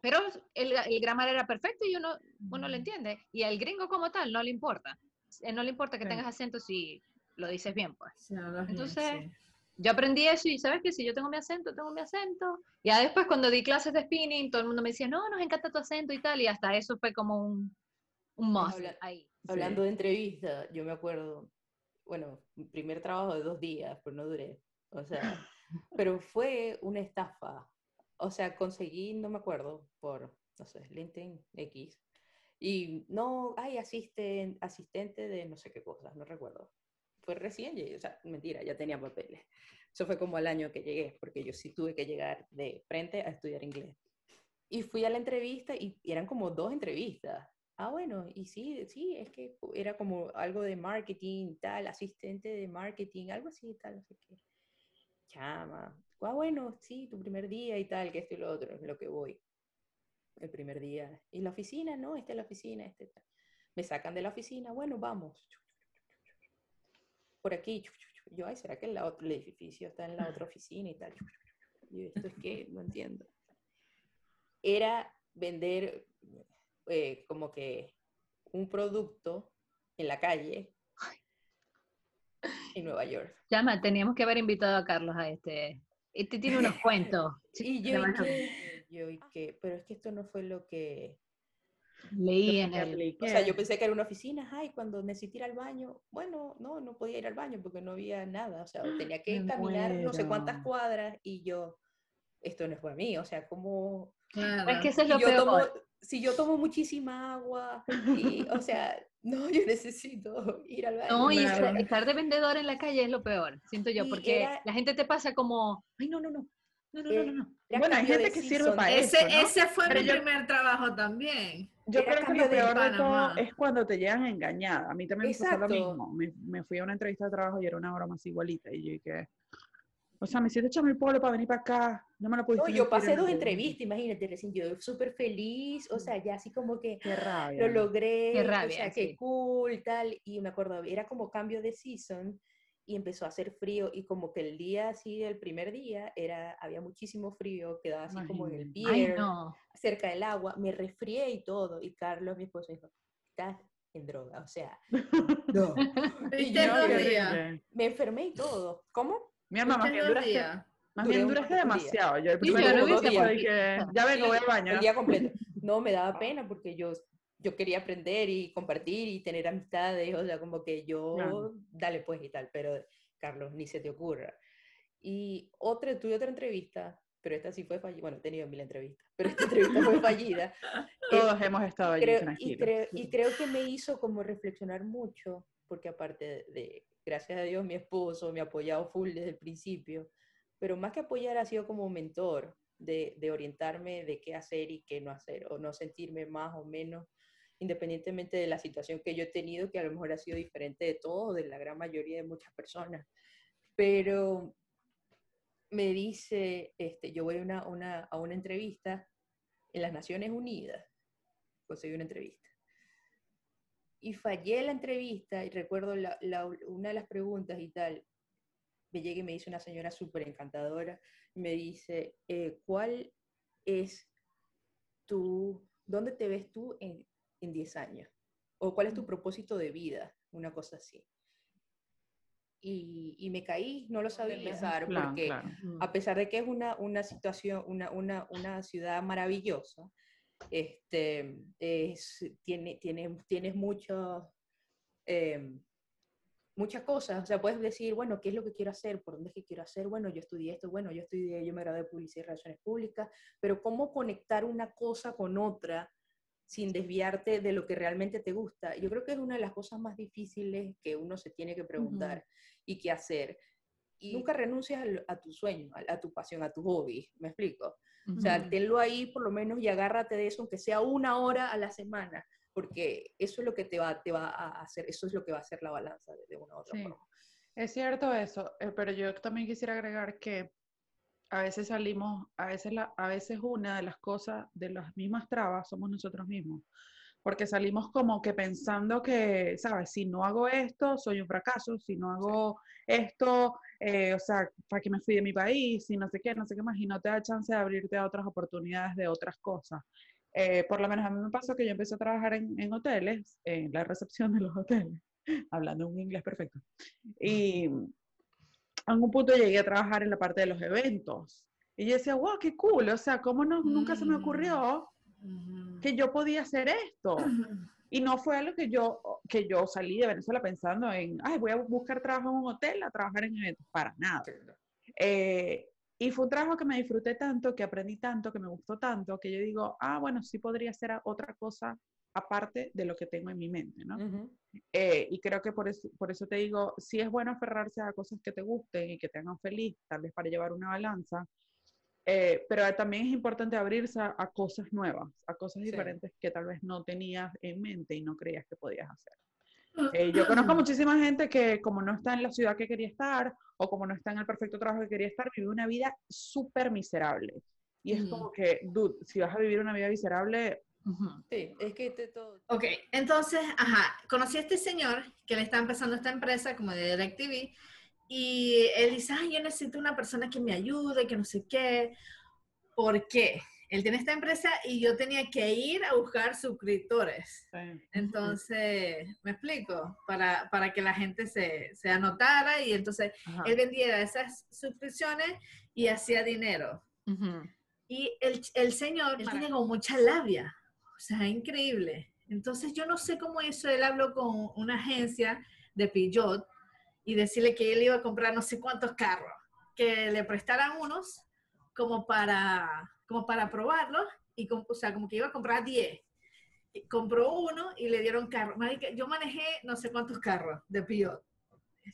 Pero el, el grammar era perfecto y uno, uno lo Mm. entiende. Y al gringo como tal no le importa. Eh, No le importa que Sí. tengas acento si lo dices bien, pues. Sí, hablas bien, Entonces, sí. Yo aprendí eso y sabes que si yo tengo mi acento, tengo mi acento. Ya después cuando di clases de spinning, todo el mundo me decía, no, nos encanta tu acento y tal. Y hasta eso fue como un, un must Habla- ahí. Hablando de entrevista, yo me acuerdo, bueno, mi primer trabajo de dos días, pero no duré. O sea, pero fue una estafa. O sea, conseguí, no me acuerdo, por, no sé, LinkedIn X. Y no, hay asisten, asistente de no sé qué cosas, no recuerdo. Fue recién llegué, o sea, mentira, ya tenía papeles. Eso fue como al año que llegué, porque yo sí tuve que llegar de frente a estudiar inglés. Y fui a la entrevista y eran como dos entrevistas. Ah, bueno, y sí, sí, es que era como algo de marketing, tal, asistente de marketing, algo así, tal, no sé qué. Chama. Ah, bueno, sí, tu primer día y tal, que esto y lo otro, es lo que voy. El primer día. ¿Y la oficina? No, esta es la oficina, este tal. Me sacan de la oficina, bueno, vamos. Por aquí. Yo, ay, ¿será que el, otro, el edificio está en la otra oficina y tal? Y esto es que no entiendo. Era vender eh, como que un producto en la calle en Nueva York. Llama, teníamos que haber invitado a Carlos a este. Este tiene unos cuentos. Y yo, de y verdad. que, yo, y que, pero es que esto no fue lo que, Leí en el... o sea, yo pensé que era una oficina, ay, cuando necesité ir al baño, bueno, no, no podía ir al baño porque no había nada, o sea, tenía que Me caminar no sé cuántas muero. cuadras y yo, esto no es para mí, o sea, como Claro. Es que eso es lo yo peor. tomo, si yo tomo muchísima agua, y, o sea, no, yo necesito ir al baño. No, y estar- estar de vendedor en la calle es lo peor, siento yo, Y porque era- la gente te pasa como, ay, no, no, no, no, no, no, no, no. Bueno, hay gente que sirve para ese, eso, ¿no? ese fue Pero mi yo- primer trabajo también. Yo creo que lo peor de todo es cuando te llegan engañada. A mí también me pasó lo Exacto. mismo. Me, me fui a una entrevista de trabajo y era una broma así igualita. Y yo dije, O sea, me hiciste echarme el polo para venir para acá. No me lo pudiste No, yo pasé dos entrevistas, imagínate, recién yo súper feliz, o sea, ya así como que Qué rabia. lo logré, Qué o rabia, sea, qué sí. cool, tal, y me acuerdo, era como cambio de season, y empezó a hacer frío, y como que el día así, el primer día, era, había muchísimo frío, quedaba así como en el pier, no. cerca del agua, me resfrié y todo, y Carlos, mi esposo, dijo, estás en droga, o sea, no. Y yo dos Qué días. horrible. me enfermé y todo. ¿Cómo? Mi hermana, más bien duraste, más bien duraste día. demasiado. Yo el primer día de que, ya vengo, voy al baño. El día completo. No, me daba pena porque yo, yo quería aprender y compartir y tener amistades, o sea, como que yo, Claro. dale pues y tal, pero Carlos, ni se te ocurra. Y otra, tuve otra entrevista, pero esta sí fue fallida, bueno, he tenido mil entrevistas, pero esta entrevista fue fallida. Todos Este, hemos estado allí creo- y, creo, y creo que me hizo como reflexionar mucho, porque aparte de, de- gracias a Dios, mi esposo me ha apoyado full desde el principio, pero más que apoyar ha sido como mentor de, de orientarme de qué hacer y qué no hacer, o no sentirme más o menos, independientemente de la situación que yo he tenido, que a lo mejor ha sido diferente de todo, de la gran mayoría de muchas personas. Pero me dice, este, yo voy a una, una- a una entrevista en las Naciones Unidas, conseguí una entrevista. Y fallé la entrevista y recuerdo una de las preguntas y tal, me llega y me dice una señora súper encantadora, me dice, eh, ¿cuál es tu, dónde te ves tú en, en 10 años? ¿O cuál es tu propósito de vida? Una cosa así. Y, y me caí, no lo sabía empezar, Claro, porque claro. Mm. a pesar de que es una, una situación, una, una, una ciudad maravillosa, este, es, tiene, tiene, tienes muchos, em, muchas cosas. O sea, puedes decir, bueno, ¿qué es lo que quiero hacer? ¿Por dónde es que quiero hacer? Bueno, yo estudié esto, bueno, yo estudié, yo me gradué de Publicidad y Relaciones Públicas, pero ¿cómo conectar una cosa con otra sin desviarte de lo que realmente te gusta? Yo creo que es una de las cosas más difíciles que uno se tiene que preguntar y que hacer. Y nunca renuncias a, tu sueño, a, a tu pasión, a tu hobby, ¿me explico? O sea, tenlo ahí por lo menos y agárrate de eso, aunque sea una hora a la semana, porque eso es lo que te va, te va a hacer, eso es lo que va a hacer la balanza de, de una u otra Sí. forma. Es cierto eso, eh, pero yo también quisiera agregar que a veces salimos, a veces, la, a veces una de las cosas, de las mismas trabas, somos nosotros mismos. Porque salimos como que pensando que, ¿sabes? Si no hago esto, soy un fracaso. Si no hago esto, eh, o sea, ¿para qué me fui de mi país? Y no sé qué, no sé qué más. Y no te da chance de abrirte a otras oportunidades de otras cosas. Eh, por lo menos a mí me pasó que yo empecé a trabajar en, en hoteles, en la recepción de los hoteles, hablando un inglés perfecto. Y a un punto llegué a trabajar en la parte de los eventos. Y yo decía, wow, qué cool. O sea, ¿cómo no, nunca se me ocurrió que yo podía hacer esto? Y no fue algo que yo, que yo salí de Venezuela pensando en, ay, voy a buscar trabajo en un hotel, a trabajar en eventos. Para nada. Eh, y fue un trabajo que me disfruté tanto, que aprendí tanto, que me gustó tanto, que yo digo, ah, bueno, sí podría hacer otra cosa aparte de lo que tengo en mi mente, ¿no? Eh, y creo que por eso, por eso te digo, sí es bueno aferrarse a cosas que te gusten y que te hagan feliz, tal vez para llevar una balanza, eh, pero también es importante abrirse a, a cosas nuevas, a cosas Sí. diferentes que tal vez no tenías en mente y no creías que podías hacer. Eh, yo conozco muchísima gente que como no está en la ciudad que quería estar o como no está en el perfecto trabajo que quería estar, vive una vida súper miserable. Y es como que, dude, si vas a vivir una vida miserable, Ujú. Sí, es que te, todo, Ok, entonces, ajá, conocí a este señor que le está empezando esta empresa como de DirecTV y él dice, ay, yo necesito una persona que me ayude, que no sé qué. ¿Por qué? Él tiene esta empresa y yo tenía que ir a buscar suscriptores. Entonces, ¿me explico? Para, para que la gente se, se anotara y entonces ajá, él vendiera esas suscripciones y hacía dinero. Y el, el señor él tiene como mucha labia, sea, increíble. Entonces yo no sé cómo hizo, él habló con una agencia de Peugeot y decirle que él iba a comprar no sé cuántos carros, que le prestaran unos como para, como para probarlos, y com- o sea, como que iba a comprar 10. Y compró uno y le dieron carro. Marica, Yo manejé no sé cuántos carros de Peugeot.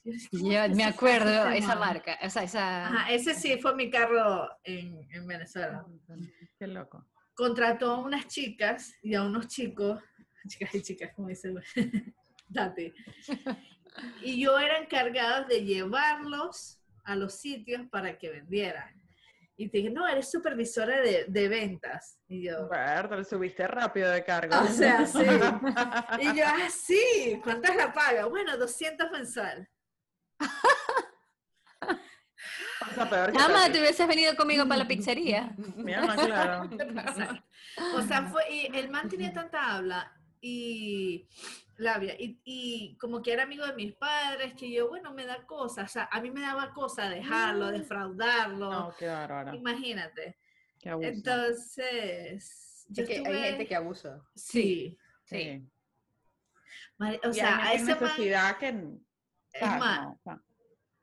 Yo decía, ¿cómo Yo es que me acuerdo este esa marca, o sea, esa... Ajá, ese sí fue mi carro en, en Venezuela qué loco. Contrató a unas chicas y a unos chicos, chicas y chicas, como dice Date. Y yo era encargada de llevarlos a los sitios para que vendieran. Y te dije, no, eres supervisora de, de ventas. Y yo, Verdad, le subiste rápido de cargo. o sea, sí. Y yo, ah, sí, ¿cuántas la paga? Bueno, 200 mensual. Pasa peor que Tati. te hubieses venido conmigo para la pizzería. Mi alma, claro. O sea, fue, y el man tenía tanta habla y labia, y, y como que era amigo de mis padres, que yo, bueno, me da cosas, o sea, a mí me daba cosa dejarlo, defraudarlo, No, qué bárbaro. imagínate. Qué abuso. Entonces, yo Es que estuve- hay gente que abusa. Sí, sí. O Y sea, a hay ese man necesidad que... es ah, más, no, o sea,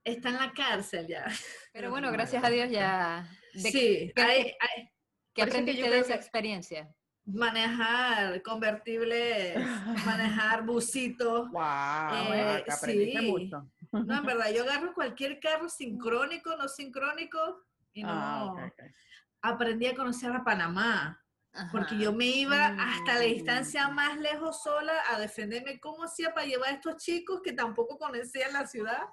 está en la cárcel ya. Pero bueno, gracias a Dios ya. ¿De Sí, qué- hay, hay- ¿Qué que aprendiste yo de esa que- experiencia? manejar convertibles, manejar busitos. Wow, Eh, que aprendiste sí. mucho. No, en verdad, yo agarro cualquier carro sincrónico, no sincrónico, y no. Ah. Aprendí a conocer a Panamá, porque Ajá. yo me iba hasta la Mm. distancia más lejos sola a defenderme cómo hacía para llevar a estos chicos que tampoco conocían la ciudad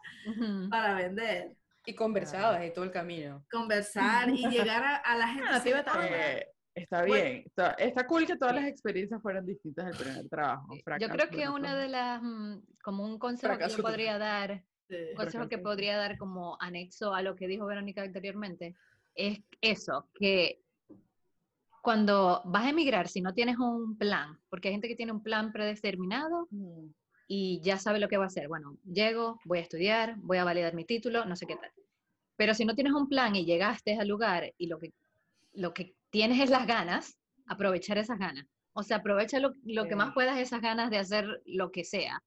para vender, Y conversabas en todo el camino. conversar y llegar a, a la gente. Ah. Eh, está Bueno. bien. Está, está cool que todas las experiencias fueran distintas del primer trabajo. Yo fracaso, creo que una de las, mm, como un consejo que Fracaso yo total. podría dar, Sí. un consejo que Fracaso. podría dar como anexo a lo que dijo Verónica anteriormente, es eso, que cuando vas a emigrar, si no tienes un plan, porque hay gente que tiene un plan predeterminado Mm, y ya sabe lo que va a hacer. Bueno, llego, voy a estudiar, voy a validar mi título, no sé qué tal. Pero si no tienes un plan y llegaste al lugar y lo que, lo que tienes es las ganas, aprovechar esas ganas. O sea, aprovecha lo, lo que más Sí. puedas esas ganas de hacer lo que sea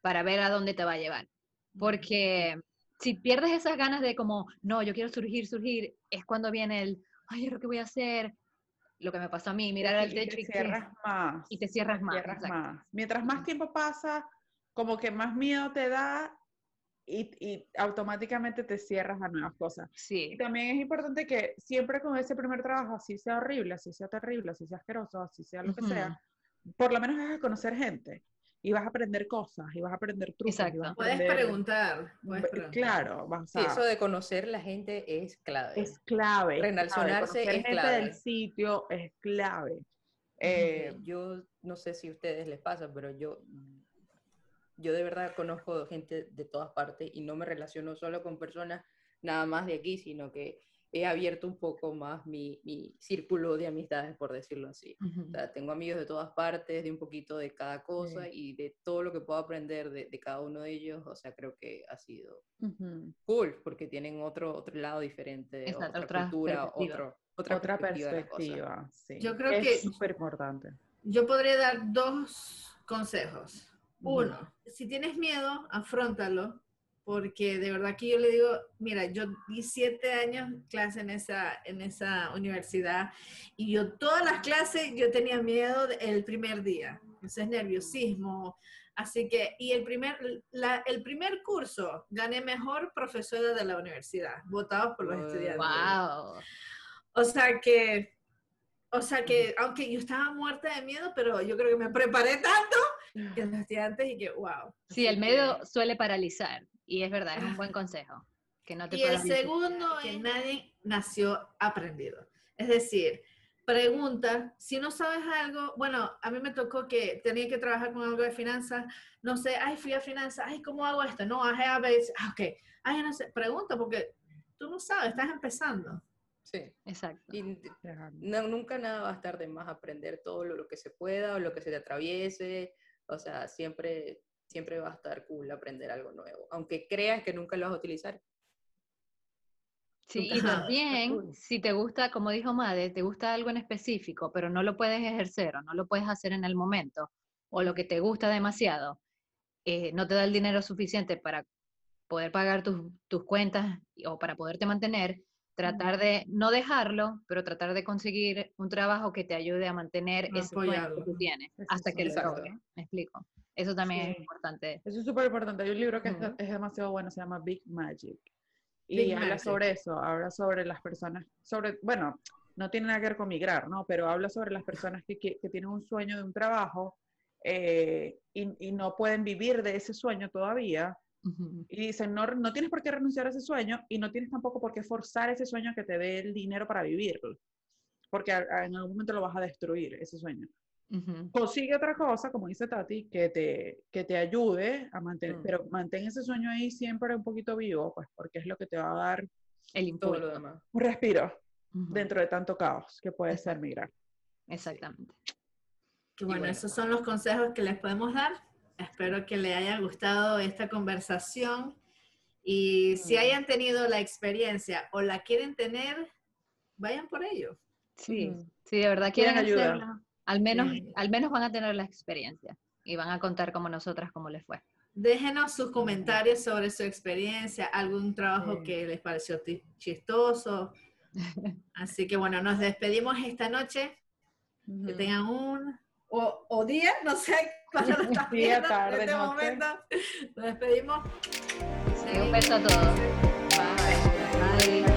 para ver a dónde te va a llevar. Porque si pierdes esas ganas de como, no, yo quiero surgir, surgir, es cuando viene el, ay, ¿ahora ¿qué voy a hacer? Lo que me pasó a mí, mirar y al te techo y, que- cierras más. y te cierras más. cierras exacto. más. Mientras más tiempo pasa, como que más miedo te da y, y automáticamente te cierras a nuevas cosas. Y Sí, también es importante que siempre con ese primer trabajo, así sea horrible, así sea terrible, así sea asqueroso, así sea lo que sea, por lo menos a conocer gente y vas a aprender cosas y vas a aprender trucos. y Exacto. vas a Puedes preguntar, puedes Be- preguntar. Claro, vas Sí, eso de conocer la gente es clave. es clave. es clave. Gente del sitio es clave. Eh, yo no sé si a ustedes les pasa, pero yo, yo de verdad conozco gente de todas partes y no me relaciono solo con personas nada más de aquí, sino que he abierto un poco más mi, mi círculo de amistades, por decirlo así. ujú. O sea, tengo amigos de todas partes, de un poquito de cada cosa y de todo lo que puedo aprender de, de cada uno de ellos, o sea, creo que ha sido ujú. cool porque tienen otro, otro lado diferente, Exacto, otra, otra cultura, perspectiva. otro, otra, Otra perspectiva de la cosa. perspectiva, sí. Yo creo es que- súper importante. Yo podría dar dos consejos. Uno, si tienes miedo, afrontalo, porque de verdad que yo le digo, mira, yo di siete años clase en esa, en esa universidad y yo todas las clases yo tenía miedo el primer día, entonces nerviosismo, así que, y el primer, la- el primer curso gané mejor profesora de la universidad, votados por los Wow. estudiantes. Wow. O sea que, o sea que, aunque yo estaba muerta de miedo, pero yo creo que me preparé tanto que los estudiantes y que, wow. Sí, el que- suele paralizar y es verdad, es un buen consejo. Que no te Y el segundo es nadie nació aprendido. Es decir, pregunta, si no sabes algo, bueno, a mí me tocó que tenía que trabajar con algo de finanzas, no sé, ay, fui a finanzas, ay, ¿cómo hago esto? No, I have it. Ah, ok, ay, no sé, pregunta porque tú no sabes, estás empezando. Sí. Exacto. Y no, nunca nada va a estar de más aprender todo lo, lo que se pueda o lo que se te atraviese. O sea, siempre, siempre va a estar cool aprender algo nuevo. Aunque creas que nunca lo vas a utilizar. Sí, Nunca y también, si te gusta, como dijo Made, te gusta algo en específico, pero no lo puedes ejercer o no lo puedes hacer en el momento, o lo que te gusta demasiado, eh, no te da el dinero suficiente para poder pagar tus, tus cuentas o para poderte mantener, tratar de no dejarlo, pero tratar de conseguir un trabajo que te ayude a mantener ese sueño que Apoyarlo. tú tienes hasta que lo exacto. logres. ¿Me explico? Eso también es Sí. importante. Eso es súper importante. Hay un libro que es- es, demasiado bueno, se llama Big Magic. Y Big habla Magic. sobre eso, habla sobre las personas, sobre, bueno, no tiene nada que ver con migrar, ¿no? Pero habla sobre las personas que, que- que tienen un sueño de un trabajo eh, y, y no pueden vivir de ese sueño todavía. Y dicen, no, no tienes por qué renunciar a ese sueño y no tienes tampoco por qué forzar ese sueño a que te dé el dinero para vivirlo, porque a- a- en algún momento lo vas a destruir, ese sueño. Ujú. Consigue otra cosa, como dice Tati, que te, que te ayude a mantener, Mm. pero mantén ese sueño ahí siempre un poquito vivo, pues porque es lo que te va a dar El impulso. demás. un respiro Ujú. dentro de tanto caos que puede ser migrar. Exactamente. Bueno, bueno. esos son los consejos que les podemos dar. Espero que les haya gustado esta conversación y si hayan tenido la experiencia o la quieren tener, vayan por ello. Sí, sí, de verdad Quieren ayuda. hacerlo. Al menos, Sí. al menos van a tener la experiencia y van a contar como nosotras cómo les fue. Déjenos sus comentarios sobre su experiencia, algún trabajo Sí. que les pareció chistoso. Así que bueno, nos despedimos esta noche. Que Ujú. tengan un o, o día, no sé cuándo lo están Día, viendo tarde, en este noche. momento. Nos despedimos. Sí, un beso a todos. Bye. Bye.